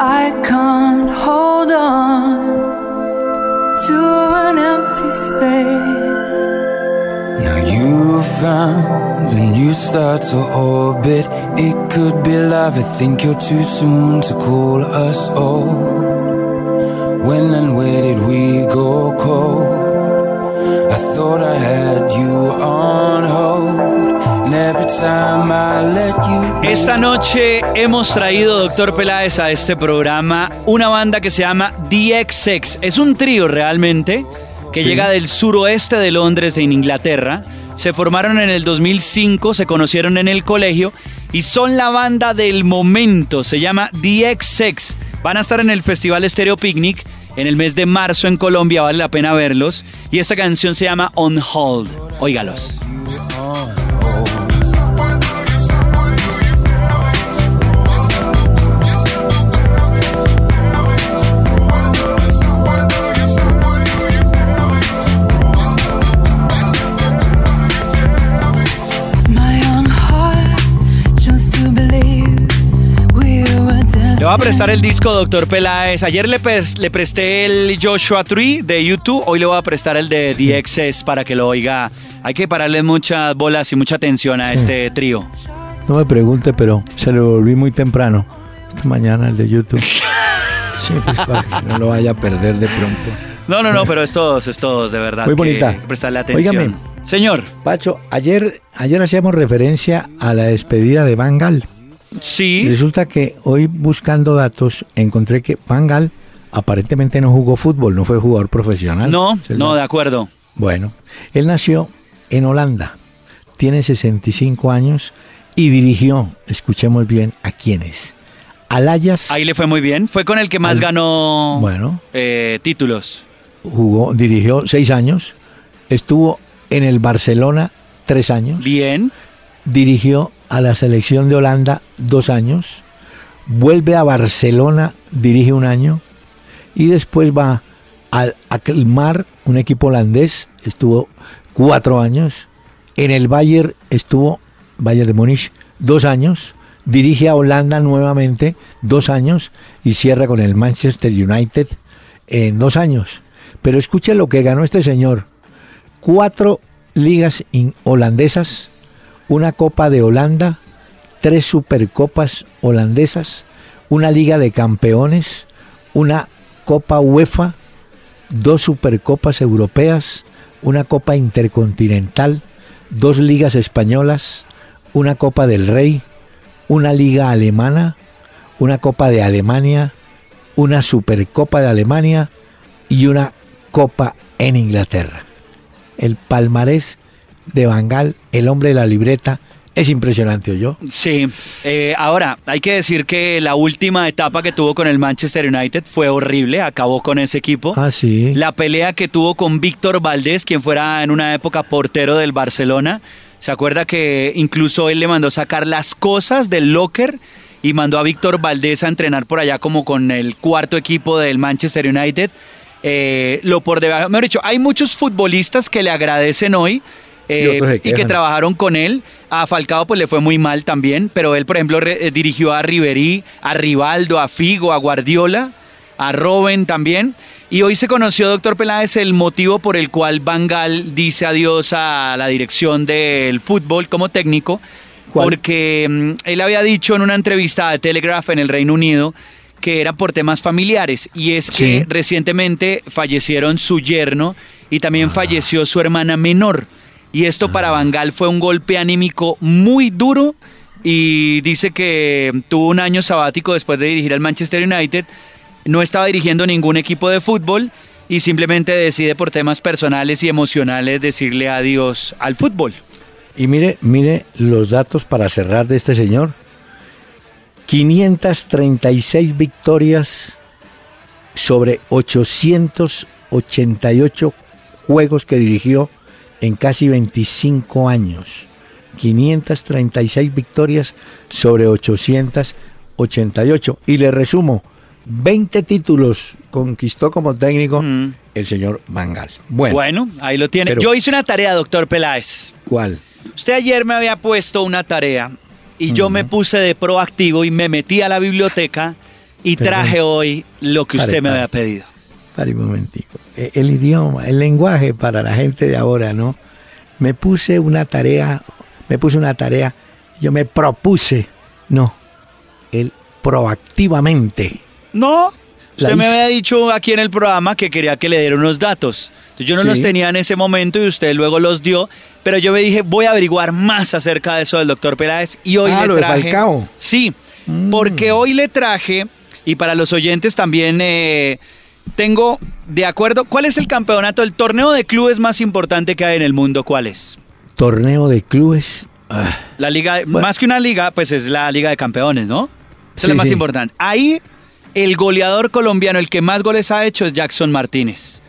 I can't hold on to an empty space. Now you found a new star to orbit. It could be love. I think you're too soon to call us old. When and where did we go cold? I thought I had you on hold. And every time I let you. Esta noche hemos traído, doctor Peláez, a este programa una banda que se llama DXX. Es un trío realmente que llega del suroeste de Londres, en Inglaterra. Se formaron en el 2005, se conocieron en el colegio y son la banda del momento. Se llama DXX. Van a estar en el Festival Stereo Picnic en el mes de marzo en Colombia. Vale la pena verlos. Y esta canción se llama On Hold. Óigalos. A prestar el disco, doctor Peláez. Ayer le, pres- le presté el Joshua Tree de YouTube. Hoy le voy a prestar el de DXS para que lo oiga. Hay que pararle muchas bolas y mucha atención a este trío. No me pregunte, pero se lo volví muy temprano. Esta mañana el de YouTube. Sí, pues para que no lo vaya a perder de pronto. No, no, no, pero es todos, es todos, de verdad. Muy bonita. prestarle atención. Óigame. Señor, Pacho, ayer, ayer hacíamos referencia a la despedida de Van Gaal. Sí, Resulta que hoy buscando datos encontré que Van Gaal aparentemente no jugó fútbol, no fue jugador profesional. no, no, de acuerdo. Bueno, él nació en Holanda, tiene 65 años y dirigió, escuchemos bien, ¿a quiénes? Al Ajax Ahí le fue muy bien. Fue con el que más Al- ganó Bueno. eh, títulos. jugó, dirigió seis años, estuvo en el Barcelona tres años, Bien. Dirigió a la selección de Holanda dos años, vuelve a Barcelona, dirige un año y después va al Akmar, un equipo holandés, estuvo cuatro años En el Bayern estuvo, Bayern de Múnich, dos años. Dirige a Holanda nuevamente, dos años. Y cierra con el Manchester United en dos años. Pero escuche lo que ganó este señor. Cuatro ligas holandesas, una Copa de Holanda, tres Supercopas holandesas, una Liga de Campeones, una Copa UEFA, dos Supercopas europeas, una Copa Intercontinental, dos ligas españolas, una Copa del Rey, una Liga alemana, una Copa de Alemania, una Supercopa de Alemania y una Copa en Inglaterra. El palmarés de Bangal, el hombre de la libreta, es impresionante, yo. Sí, eh, ahora hay que decir que la última etapa que tuvo con el Manchester United fue horrible, acabó con ese equipo. Ah, sí. La pelea que tuvo con Víctor Valdés, quien fuera en una época portero del Barcelona, se acuerda que incluso él le mandó sacar las cosas del locker y mandó a Víctor Valdés a entrenar por allá como con el cuarto equipo del Manchester United. Eh, lo por debajo, mejor dicho, hay muchos futbolistas que le agradecen hoy eh, Y que trabajaron con él. A Falcao pues le fue muy mal también, pero él por ejemplo re- eh, dirigió a Riverí, a Rivaldo, a Figo, a Guardiola, a Robben también. Y hoy se conoció, doctor Peláez, el motivo por el cual Bangal dice adiós a la dirección del fútbol como técnico, ¿Cuál? porque mm, él había dicho en una entrevista de Telegraph en el Reino Unido que era por temas familiares y es que recientemente fallecieron su yerno y también falleció su hermana menor y esto para Bangal fue un golpe anímico muy duro y dice que tuvo un año sabático después de dirigir al Manchester United, no estaba dirigiendo ningún equipo de fútbol y simplemente decide por temas personales y emocionales decirle adiós al fútbol. Y mire, mire los datos para cerrar de este señor. 536 victorias sobre 888 juegos que dirigió en casi 25 años. 536 victorias sobre 888. Y le resumo, 20 títulos conquistó como técnico Mm. el señor Mangal. Bueno, Bueno, ahí lo tiene. pero- Yo hice una tarea, doctor Peláez. ¿cuál? Usted ayer me había puesto una tarea y yo me puse de proactivo y me metí a la biblioteca y Perdón. traje hoy lo que Pare, usted me había pedido. Pare un momentico. E- El idioma, el lenguaje para la gente de ahora, ¿no? Me puse una tarea, me puse una tarea, yo me propuse, no, el proactivamente. No, usted me había dicho aquí en el programa que quería que le diera unos datos. Entonces, yo no Sí. los tenía en ese momento y usted luego los dio, pero yo me dije, voy a averiguar más acerca de eso del doctor Peláez y hoy Ah, le lo de traje... Falcao. Sí, Mm. porque hoy le traje, y para los oyentes también eh, tengo, de acuerdo, ¿cuál es el campeonato, el torneo de clubes más importante que hay en el mundo? ¿Cuál es? Torneo de clubes. ah, La liga, Bueno. más que una liga, pues es la liga de campeones, ¿no? Esa es la más sí. importante. Ahí, el goleador colombiano, el que más goles ha hecho es Jackson Martínez.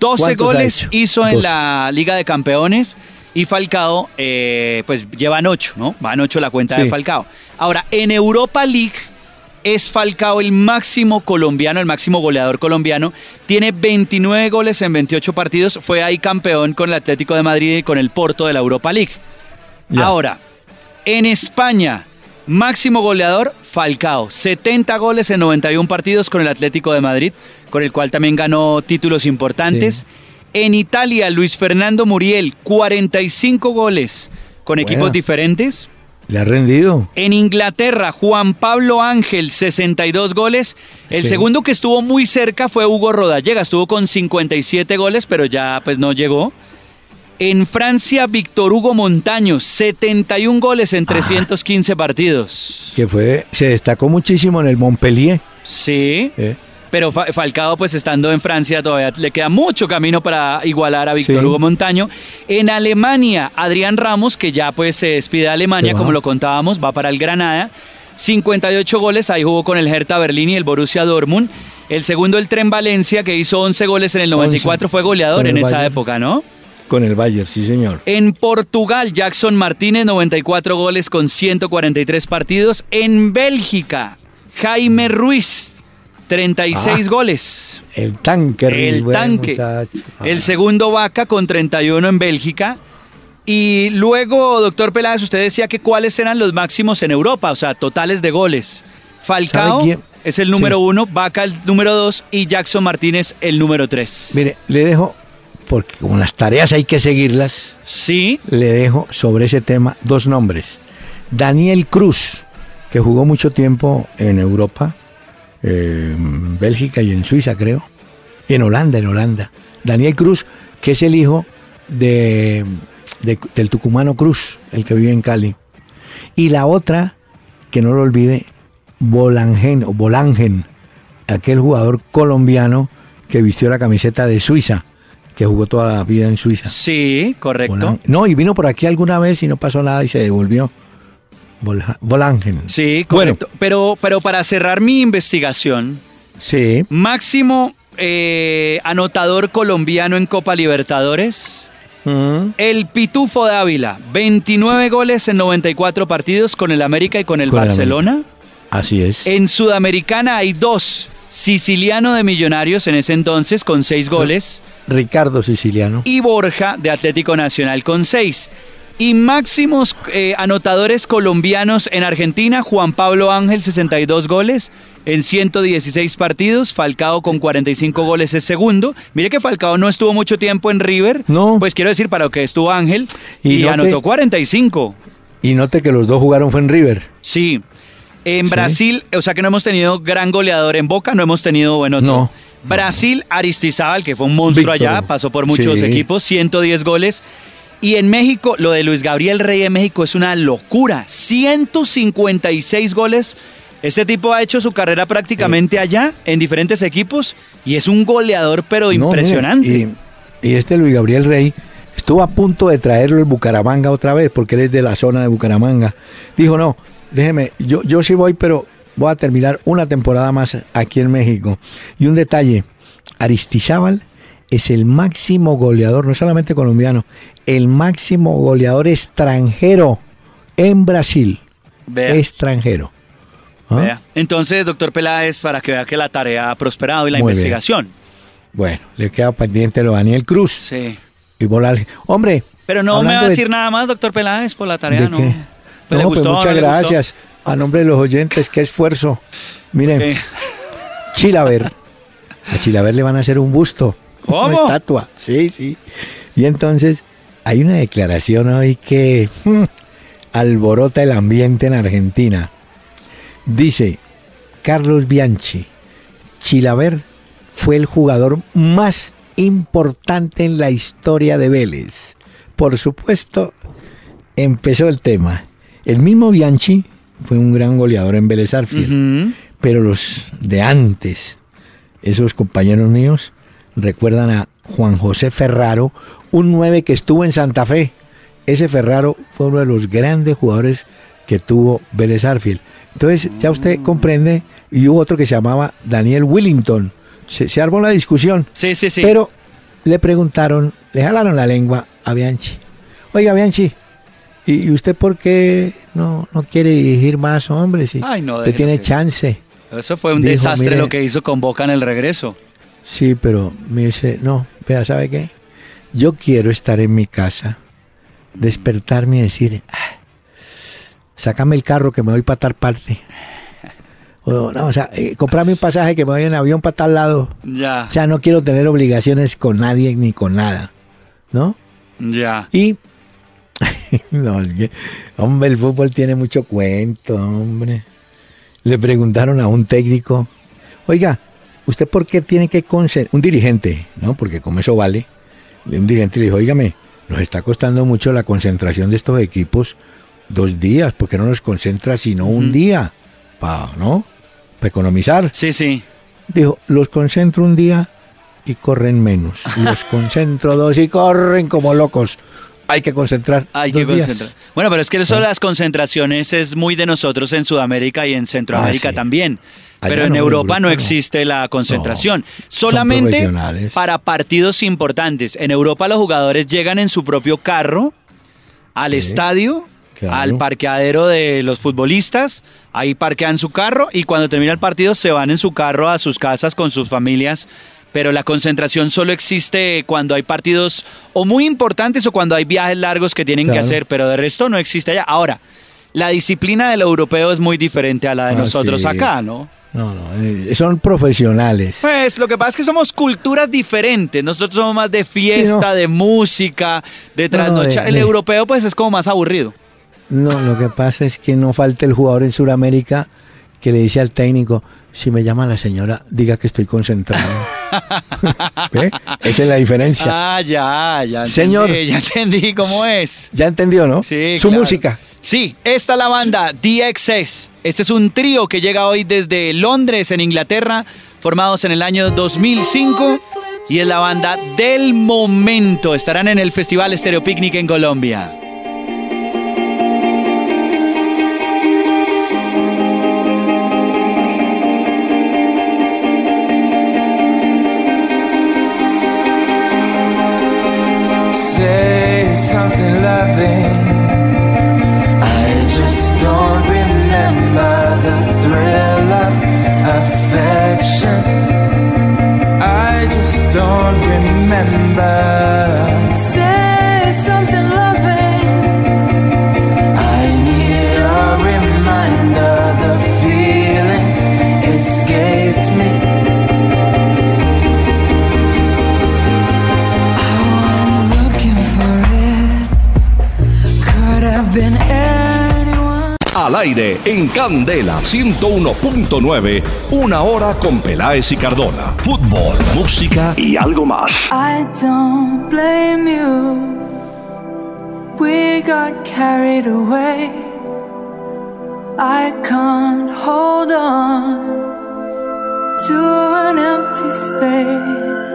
12 ¿Cuántos ha goles hizo en 12. la liga de campeones y Falcao, eh, pues llevan 8, ¿no? Van 8 la cuenta de. Falcao. Ahora, en Europa League es Falcao el máximo colombiano, el máximo goleador colombiano. Tiene 29 goles en 28 partidos. Fue ahí campeón con el Atlético de Madrid y con el Porto de la Europa League. Ahora, en España, máximo goleador, Falcao. 70 goles en 91 partidos con el Atlético de Madrid, con el cual también ganó títulos importantes. Sí. En Italia, Luis Fernando Muriel, 45 goles con equipos diferentes. ¿Le ha rendido? En Inglaterra, Juan Pablo Ángel, 62 goles. El Sí. segundo que estuvo muy cerca fue Hugo Rodallega, estuvo con 57 goles, pero ya pues no llegó. En Francia, Víctor Hugo Montaño, 71 goles en 315 partidos. Que fue, se destacó muchísimo en el Montpellier. Sí, ¿eh? Pero Fa- Falcao pues estando en Francia todavía le queda mucho camino para igualar a Víctor Sí. Hugo Montaño. En Alemania, Adrián Ramos, que ya pues se despide de Alemania, como lo contábamos, va para el Granada. 58 goles, ahí jugó con el Hertha Berlín y el Borussia Dortmund. El segundo, el Tren Valencia, que hizo 11 goles en el 94, 11. fue goleador en esa Bayern. época, ¿no? Con el Bayern, sí señor. En Portugal, Jackson Martínez, 94 goles con 143 partidos. En Bélgica, Jaime Ruiz, 36 Ah. goles. El tanque. El tanque. Ah. El segundo Vaca con 31 en Bélgica. Y luego, doctor Peláez, usted decía que cuáles eran los máximos en Europa, o sea, totales de goles. Falcao es el número Sí. uno, Vaca el número dos y Jackson Martínez el número tres. Mire, le dejo, porque como las tareas hay que seguirlas, Sí, le dejo sobre ese tema dos nombres. Daniel Cruz, que jugó mucho tiempo en Europa, eh, en Bélgica y en Suiza, creo. Y en Holanda, en Holanda. Daniel Cruz, que es el hijo de, de- del tucumano Cruz, el que vive en Cali. Y la otra, que no lo olvide, Bolangen, o Bolangen, aquel jugador colombiano que vistió la camiseta de Suiza, que jugó toda la vida en Suiza. sí, correcto. No, y vino por aquí alguna vez y no pasó nada y se devolvió. Bolangen. Sí, Bueno. correcto. Pero, pero para cerrar mi investigación, Sí. máximo eh, anotador colombiano en Copa Libertadores, Mm. el Pitufo Dávila, 29 goles en 94 partidos con el América y con el Con el Barcelona. Así es. En Sudamericana hay dos. Siciliano de Millonarios en ese entonces con seis goles Ricardo Siciliano. y Borja de Atlético Nacional con seis. Y máximos eh, anotadores colombianos en Argentina, Juan Pablo Ángel 62 goles en 116 partidos, Falcao con 45 goles es segundo. Mire que Falcao no estuvo mucho tiempo en River, No. pues quiero decir para lo que estuvo Ángel y, anotó 45. Y note que los dos jugaron fue en River. Sí. En Sí. Brasil, o sea que no hemos tenido gran goleador en Boca, no hemos tenido, bueno. No. Brasil, Aristizábal, que fue un monstruo allá, pasó por muchos Sí. equipos, 110 goles. Y en México, lo de Luis Gabriel Rey en México es una locura. 156 goles. Este tipo ha hecho su carrera prácticamente allá, en diferentes equipos, y es un goleador, pero No, impresionante. y, y este Luis Gabriel Rey estuvo a punto de traerlo el Bucaramanga otra vez, porque él es de la zona de Bucaramanga. Dijo, no, déjeme, yo, yo sí voy, pero voy a terminar una temporada más aquí en México. Y un detalle, Aristizábal es el máximo goleador, no solamente colombiano, el máximo goleador extranjero en Brasil. Vea. Extranjero. ¿Ah? Vea. Entonces, doctor Peláez, para que vea que la tarea ha prosperado y la Muy bien. investigación. Bueno, le queda pendiente lo Daniel Cruz Sí. y Bolar. Hombre, Pero no me va a de- decir nada más, doctor Peláez, por la tarea, ¿De ¿no? qué? Pues le No, pues gustó, muchas ¿no le gustó? gracias. A nombre de los oyentes, qué esfuerzo. Miren. Chilaver. A Chilaver le van a hacer un busto. ¿Cómo? Una estatua. Sí, sí. Y entonces, hay una declaración hoy que mm, alborota el ambiente en Argentina. Dice Carlos Bianchi, Chilaver fue el jugador más importante en la historia de Vélez. Por supuesto, empezó el tema. El mismo Bianchi fue un gran goleador en Vélez Arfield, pero los de antes, esos compañeros míos, recuerdan a Juan José Ferraro, un 9 que estuvo en Santa Fe. Ese Ferraro fue uno de los grandes jugadores que tuvo Vélez Arfield. Entonces, ya usted comprende, y hubo otro que se llamaba Daniel Willington. Se, se armó la discusión. Sí, sí, sí. Pero le preguntaron, le jalaron la lengua a Bianchi. Oiga, Bianchi, ¿y, usted por qué no, no quiere dirigir más hombres? Si Ay, no, usted tiene que- chance. Eso fue un dijo, desastre mire- lo que hizo con Boca en el regreso. Sí, pero me dice, no, vea, ¿sabe qué? Yo quiero estar en mi casa, despertarme y decir, "Ah, sácame el carro que me voy para tal parte. O, no, o sea, eh, comprame un pasaje que me voy en avión para tal lado. Ya, O sea, no quiero tener obligaciones con nadie ni con nada, ¿no? ya. Y, no, es que, hombre, el fútbol tiene mucho cuento, hombre. Le preguntaron a un técnico, oiga, ¿usted por qué tiene que concentrar? Un dirigente, ¿no? Porque como eso vale, un dirigente le dijo, oígame, nos está costando mucho la concentración de estos equipos dos días, porque no nos concentra sino un día, pa, ¿no? Para economizar. Sí, sí. Dijo, los concentro un día y corren menos. Los concentro dos y corren como locos. Hay que concentrar. Hay que días. concentrar. Bueno, pero es que eso de las concentraciones es muy de nosotros en Sudamérica y en Centroamérica Ah, sí. también. Allá Pero en no, Europa no existe la concentración. No, Solamente para partidos importantes. En Europa los jugadores llegan en su propio carro al Sí, estadio, claro. al parqueadero de los futbolistas, ahí parquean su carro y cuando termina el partido se van en su carro a sus casas con sus familias pero la concentración solo existe cuando hay partidos o muy importantes o cuando hay viajes largos que tienen que hacer, pero de resto no existe allá. Ahora, la disciplina del europeo es muy diferente a la de Ah, nosotros sí. acá, ¿no? No, no, eh, son profesionales. Pues lo que pasa es que somos culturas diferentes. Nosotros somos más de fiesta, no. de música, de No, no, trasnochar. El europeo pues es como más aburrido. No, lo que pasa es que no falta el jugador en Sudamérica que le dice al técnico, si me llama la señora, diga que estoy concentrado. ¿Ve? Esa es la diferencia. Ah, ya, ya. Entendí, Señor. Ya entendí cómo es. ¿Ya entendió, no? Sí, Su claro. música. Sí, esta es la banda DXS. Este es un trío que llega hoy desde Londres, en Inglaterra, formados en el año 2005. Y es la banda del momento. Estarán en el Festival Stereo Picnic en Colombia. Aire en Candela 101.9, una hora con Peláez y Cardona. Fútbol, música y algo más. I don't blame you. We got carried away. I can't hold on to an empty space.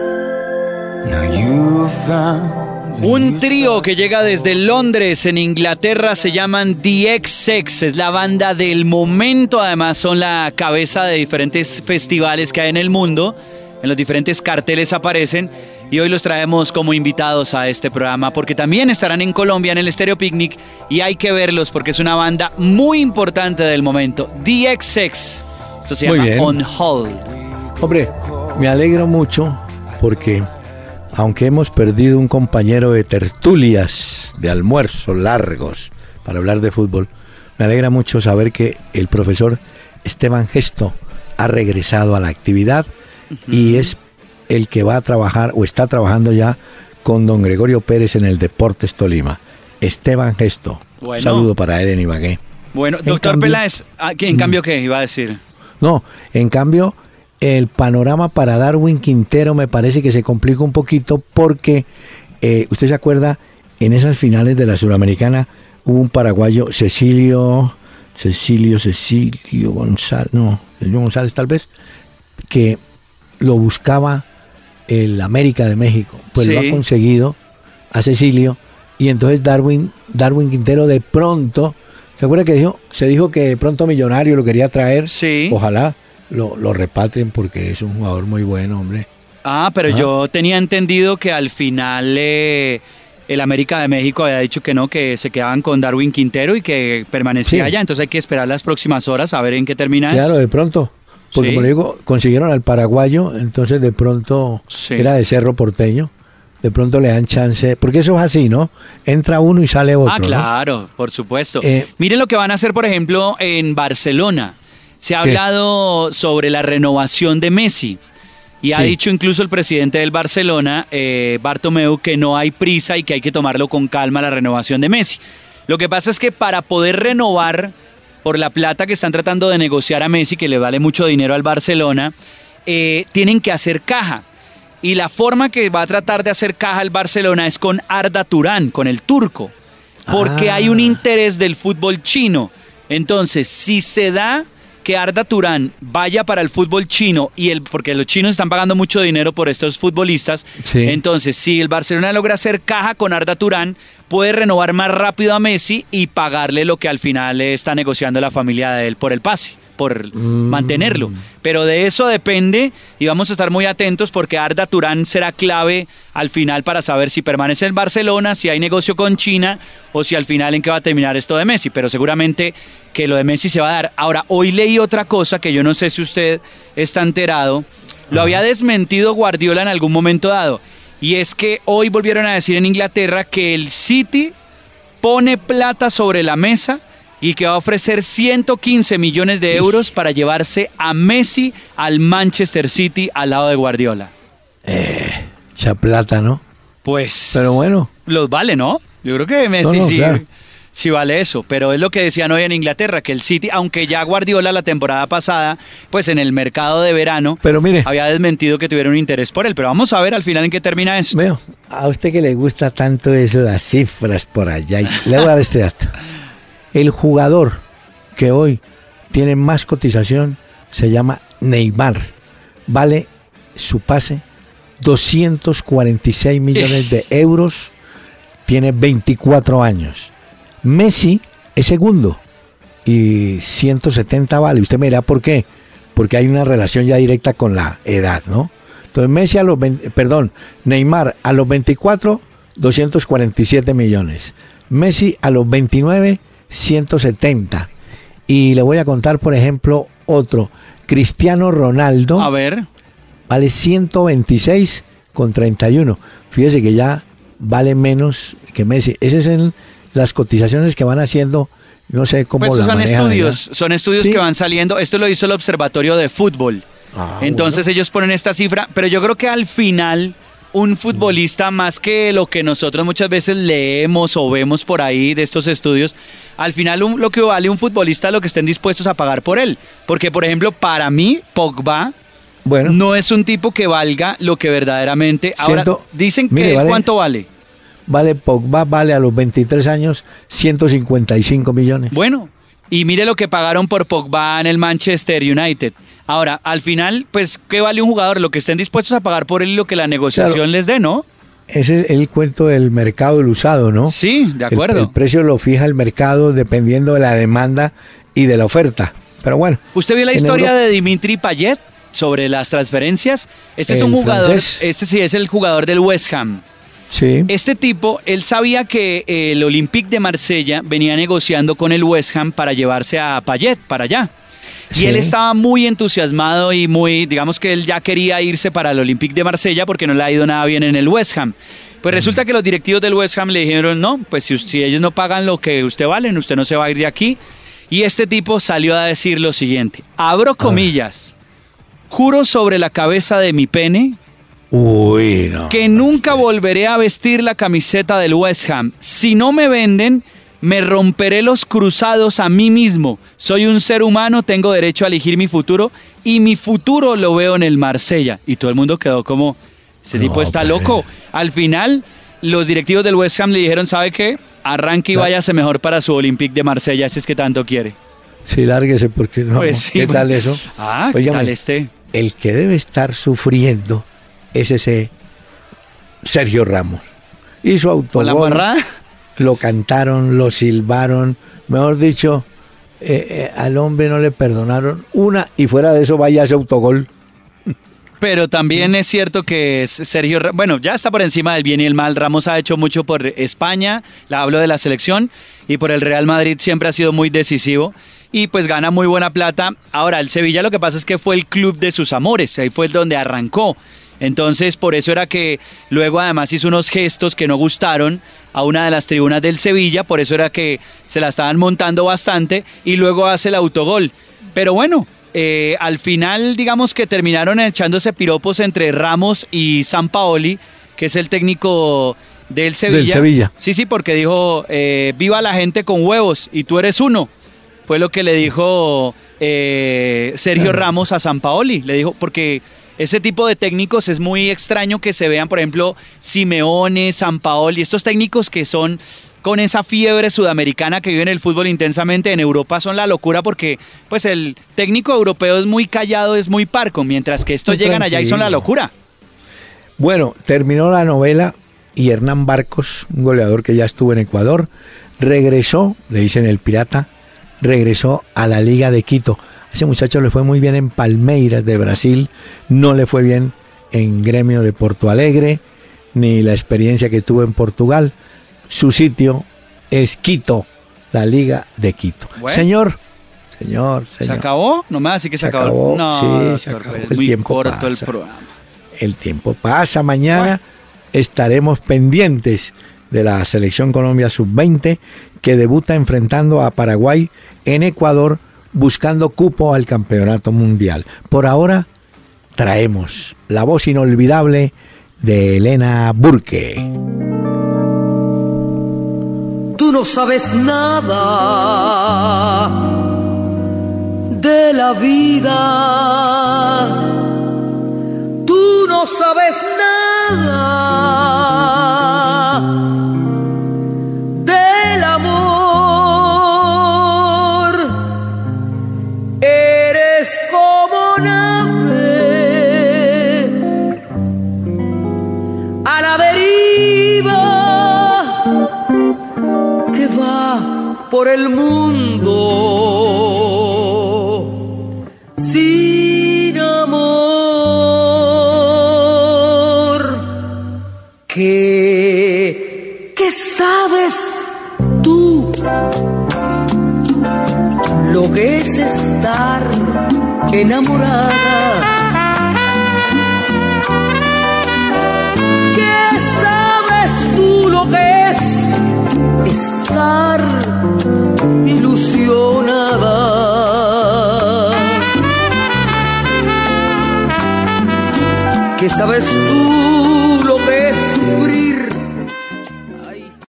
Now you found. The Un trío que llega desde Londres, en Inglaterra, se llaman DXX. Es la banda del momento. Además, son la cabeza de diferentes festivales que hay en el mundo. En los diferentes carteles aparecen. Y hoy los traemos como invitados a este programa porque también estarán en Colombia en el Stereo Picnic. Y hay que verlos porque es una banda muy importante del momento. DXX. Esto se llama. On Hold. Hombre, me alegro mucho porque aunque hemos perdido un compañero de tertulias, de almuerzos largos para hablar de fútbol, me alegra mucho saber que el profesor Esteban Gesto ha regresado a la actividad y es el que va a trabajar o está trabajando ya con don Gregorio Pérez en el Deportes Tolima. Esteban Gesto. Bueno. Saludo para él en Ibagué. Bueno, En doctor cambio- Peláez, ah, ¿qué- ¿en cambio qué iba a decir? No, en cambio, el panorama para Darwin Quintero me parece que se complica un poquito porque, eh, usted se acuerda, en esas finales de la Suramericana hubo un paraguayo, Cecilio, Cecilio, Cecilio González, no, Cecilio González tal vez, que lo buscaba el América de México. Pues lo ha conseguido a Cecilio y entonces Darwin, Darwin Quintero de pronto, ¿se acuerda que dijo? Se dijo que de pronto Millonario lo quería traer. Sí. Ojalá lo, lo repatrien porque es un jugador muy bueno, hombre. Ah, pero Ah. yo tenía entendido que al final eh, el América de México había dicho que no, que se quedaban con Darwin Quintero y que permanecía Sí. allá. Entonces hay que esperar las próximas horas a ver en qué termina Claro, eso. de pronto. Porque Sí. como le digo, consiguieron al paraguayo, entonces de pronto Sí. era de Cerro Porteño. De pronto le dan chance, porque eso es así, ¿no? Entra uno y sale otro. Ah, ¿no? claro, por supuesto. Eh, Miren lo que van a hacer, por ejemplo, en Barcelona. Se ha ¿Qué? hablado sobre la renovación de Messi. Y ha dicho incluso el presidente del Barcelona, eh, Bartomeu, que no hay prisa y que hay que tomarlo con calma la renovación de Messi. Lo que pasa es que para poder renovar por la plata que están tratando de negociar a Messi, que le vale mucho dinero al Barcelona, eh, tienen que hacer caja. Y la forma que va a tratar de hacer caja el Barcelona es con Arda Turán, con el turco. Porque Ah. hay un interés del fútbol chino. Entonces, si se da que Arda Turán vaya para el fútbol chino y el porque los chinos están pagando mucho dinero por estos futbolistas, Sí. entonces si el Barcelona logra hacer caja con Arda Turán, puede renovar más rápido a Messi y pagarle lo que al final está negociando la familia de él por el pase, por mantenerlo. Pero de eso depende y vamos a estar muy atentos porque Arda Turán será clave al final para saber si permanece en Barcelona, si hay negocio con China o si al final en qué va a terminar esto de Messi. Pero seguramente que lo de Messi se va a dar. Ahora, hoy leí otra cosa que yo no sé si usted está enterado Lo había desmentido Guardiola en algún momento dado. Y es que hoy volvieron a decir en Inglaterra que el City pone plata sobre la mesa y que va a ofrecer 115 millones de euros para llevarse a Messi al Manchester City al lado de Guardiola. Esa plata, ¿no? Pues Pero bueno, los vale, ¿no? Yo creo que Messi No, no, sí, claro. Sí vale eso, pero es lo que decían hoy en Inglaterra, que el City, aunque ya Guardiola la temporada pasada, pues en el mercado de verano, pero mire, había desmentido que tuviera un interés por él, pero vamos a ver al final en qué termina eso. veo, a usted que le gusta tanto eso, las cifras por allá, y le voy a dar este dato. El jugador que hoy tiene más cotización se llama Neymar. Vale su pase 246 millones de euros. Tiene 24 años. Messi es segundo y 170 vale. Usted me dirá por qué. Porque hay una relación ya directa con la edad, ¿no? Entonces Messi a los 20 perdón, Neymar a los 24 247 millones. Messi a los 29 170. Y le voy a contar, por ejemplo, otro. Cristiano Ronaldo A ver, vale 126 con 31. Fíjese que ya vale menos que Messi. Esas son las cotizaciones que van haciendo, no sé cómo pues la son manejan estudios, son estudios Sí. que van saliendo. Esto lo hizo el Observatorio de Fútbol. Ah, Entonces ellos ponen esta cifra, pero yo creo que al final un futbolista más que lo que nosotros muchas veces leemos o vemos por ahí de estos estudios, al final un- lo que vale un futbolista es lo que estén dispuestos a pagar por él. Porque por ejemplo, para mí Pogba Bueno, no es un tipo que valga lo que verdaderamente. Ahora Siento- dicen que mire, vale- cuánto vale. Vale Pogba, vale a los 23 años 155 millones. Bueno, y mire lo que pagaron por Pogba en el Manchester United. Ahora, al final, pues, ¿qué vale un jugador? Lo que estén dispuestos a pagar por él y lo que la negociación Claro. les dé, ¿no? Ese es el cuento del mercado del usado, ¿no? Sí, de acuerdo. El, precio lo fija el mercado dependiendo de la demanda y de la oferta. Pero bueno. ¿Usted vio la historia Europa- de Dimitri Payet sobre las transferencias? Este es un jugador, francés. este sí es el jugador del West Ham. Sí. Este tipo, él sabía que eh, el Olympique de Marsella venía negociando con el West Ham para llevarse a Payet para allá. Y Sí. él estaba muy entusiasmado y muy, digamos que él ya quería irse para el Olympique de Marsella porque no le ha ido nada bien en el West Ham. Pues resulta que los directivos del West Ham le dijeron, no, pues si, si ellos no pagan lo que usted valen, usted no se va a ir de aquí. Y este tipo salió a decir lo siguiente, abro comillas, juro sobre la cabeza de mi pene Uy, no. que nunca volveré a vestir la camiseta del West Ham. Si no me venden, me romperé los cruzados a mí mismo. Soy un ser humano, tengo derecho a elegir mi futuro y mi futuro lo veo en el Marsella. Y todo el mundo quedó como, ese No, tipo está loco. Al final, los directivos del West Ham le dijeron, ¿sabe qué? Arranque y váyase mejor para su Olympique de Marsella, si es que tanto quiere. Sí, lárguese porque no. Pues sí, ¿Qué tal pues- eso? Ah, ¿qué tal este? El que debe estar sufriendo es ese Sergio Ramos. ¿Con la autogol, embarrada? lo cantaron, lo silbaron, mejor dicho, eh, eh, al hombre no le perdonaron una y fuera de eso vaya ese autogol. Pero también es cierto que Sergio, bueno, ya está por encima del bien y el mal. Ramos ha hecho mucho por España, la hablo de la selección, y por el Real Madrid siempre ha sido muy decisivo y pues gana muy buena plata. Ahora, el Sevilla lo que pasa es que fue el club de sus amores, ahí fue donde arrancó. Entonces, por eso era que luego además hizo unos gestos que no gustaron a una de las tribunas del Sevilla, por eso era que se la estaban montando bastante y luego hace el autogol. Pero bueno, eh, al final digamos que terminaron echándose piropos entre Ramos y San Paoli, que es el técnico del Sevilla. Sevilla. Sí, sí, porque dijo, eh, viva la gente con huevos y tú eres uno. Fue lo que le dijo eh, Sergio Ramos a San Paoli. Le dijo, porque ese tipo de técnicos es muy extraño que se vean, por ejemplo, Simeone, San Paoli, estos técnicos que son con esa fiebre sudamericana que viven el fútbol intensamente en Europa son la locura porque pues el técnico europeo es muy callado, es muy parco, mientras que estos Muy llegan allá y son la locura. Bueno, terminó la novela y Hernán Barcos, un goleador que ya estuvo en Ecuador, regresó, le dicen el pirata, regresó a la Liga de Quito. Ese muchacho le fue muy bien en Palmeiras de Brasil, no le fue bien en Gremio de Porto Alegre, ni la experiencia que tuvo en Portugal. Su sitio es Quito, la Liga de Quito. Bueno. Señor, señor, ¿Se señor. acabó? No me va a decir que se, Se acabó. acabó, No, sí, se doctor acabó. Pérez, El muy tiempo corto el pasa. programa. El tiempo pasa. Mañana estaremos pendientes de la selección Colombia sub-20 que debuta enfrentando a Paraguay en Ecuador buscando cupo al campeonato mundial. Por ahora traemos la voz inolvidable de Elena Burke. Tú no sabes nada de la vida. Tú no sabes nada por el mundo sin amor. ¿Qué, qué sabes tú? Lo que es estar enamorada. ¿Qué sabes tú lo que es estar ilusionada? ¿Qué sabes tú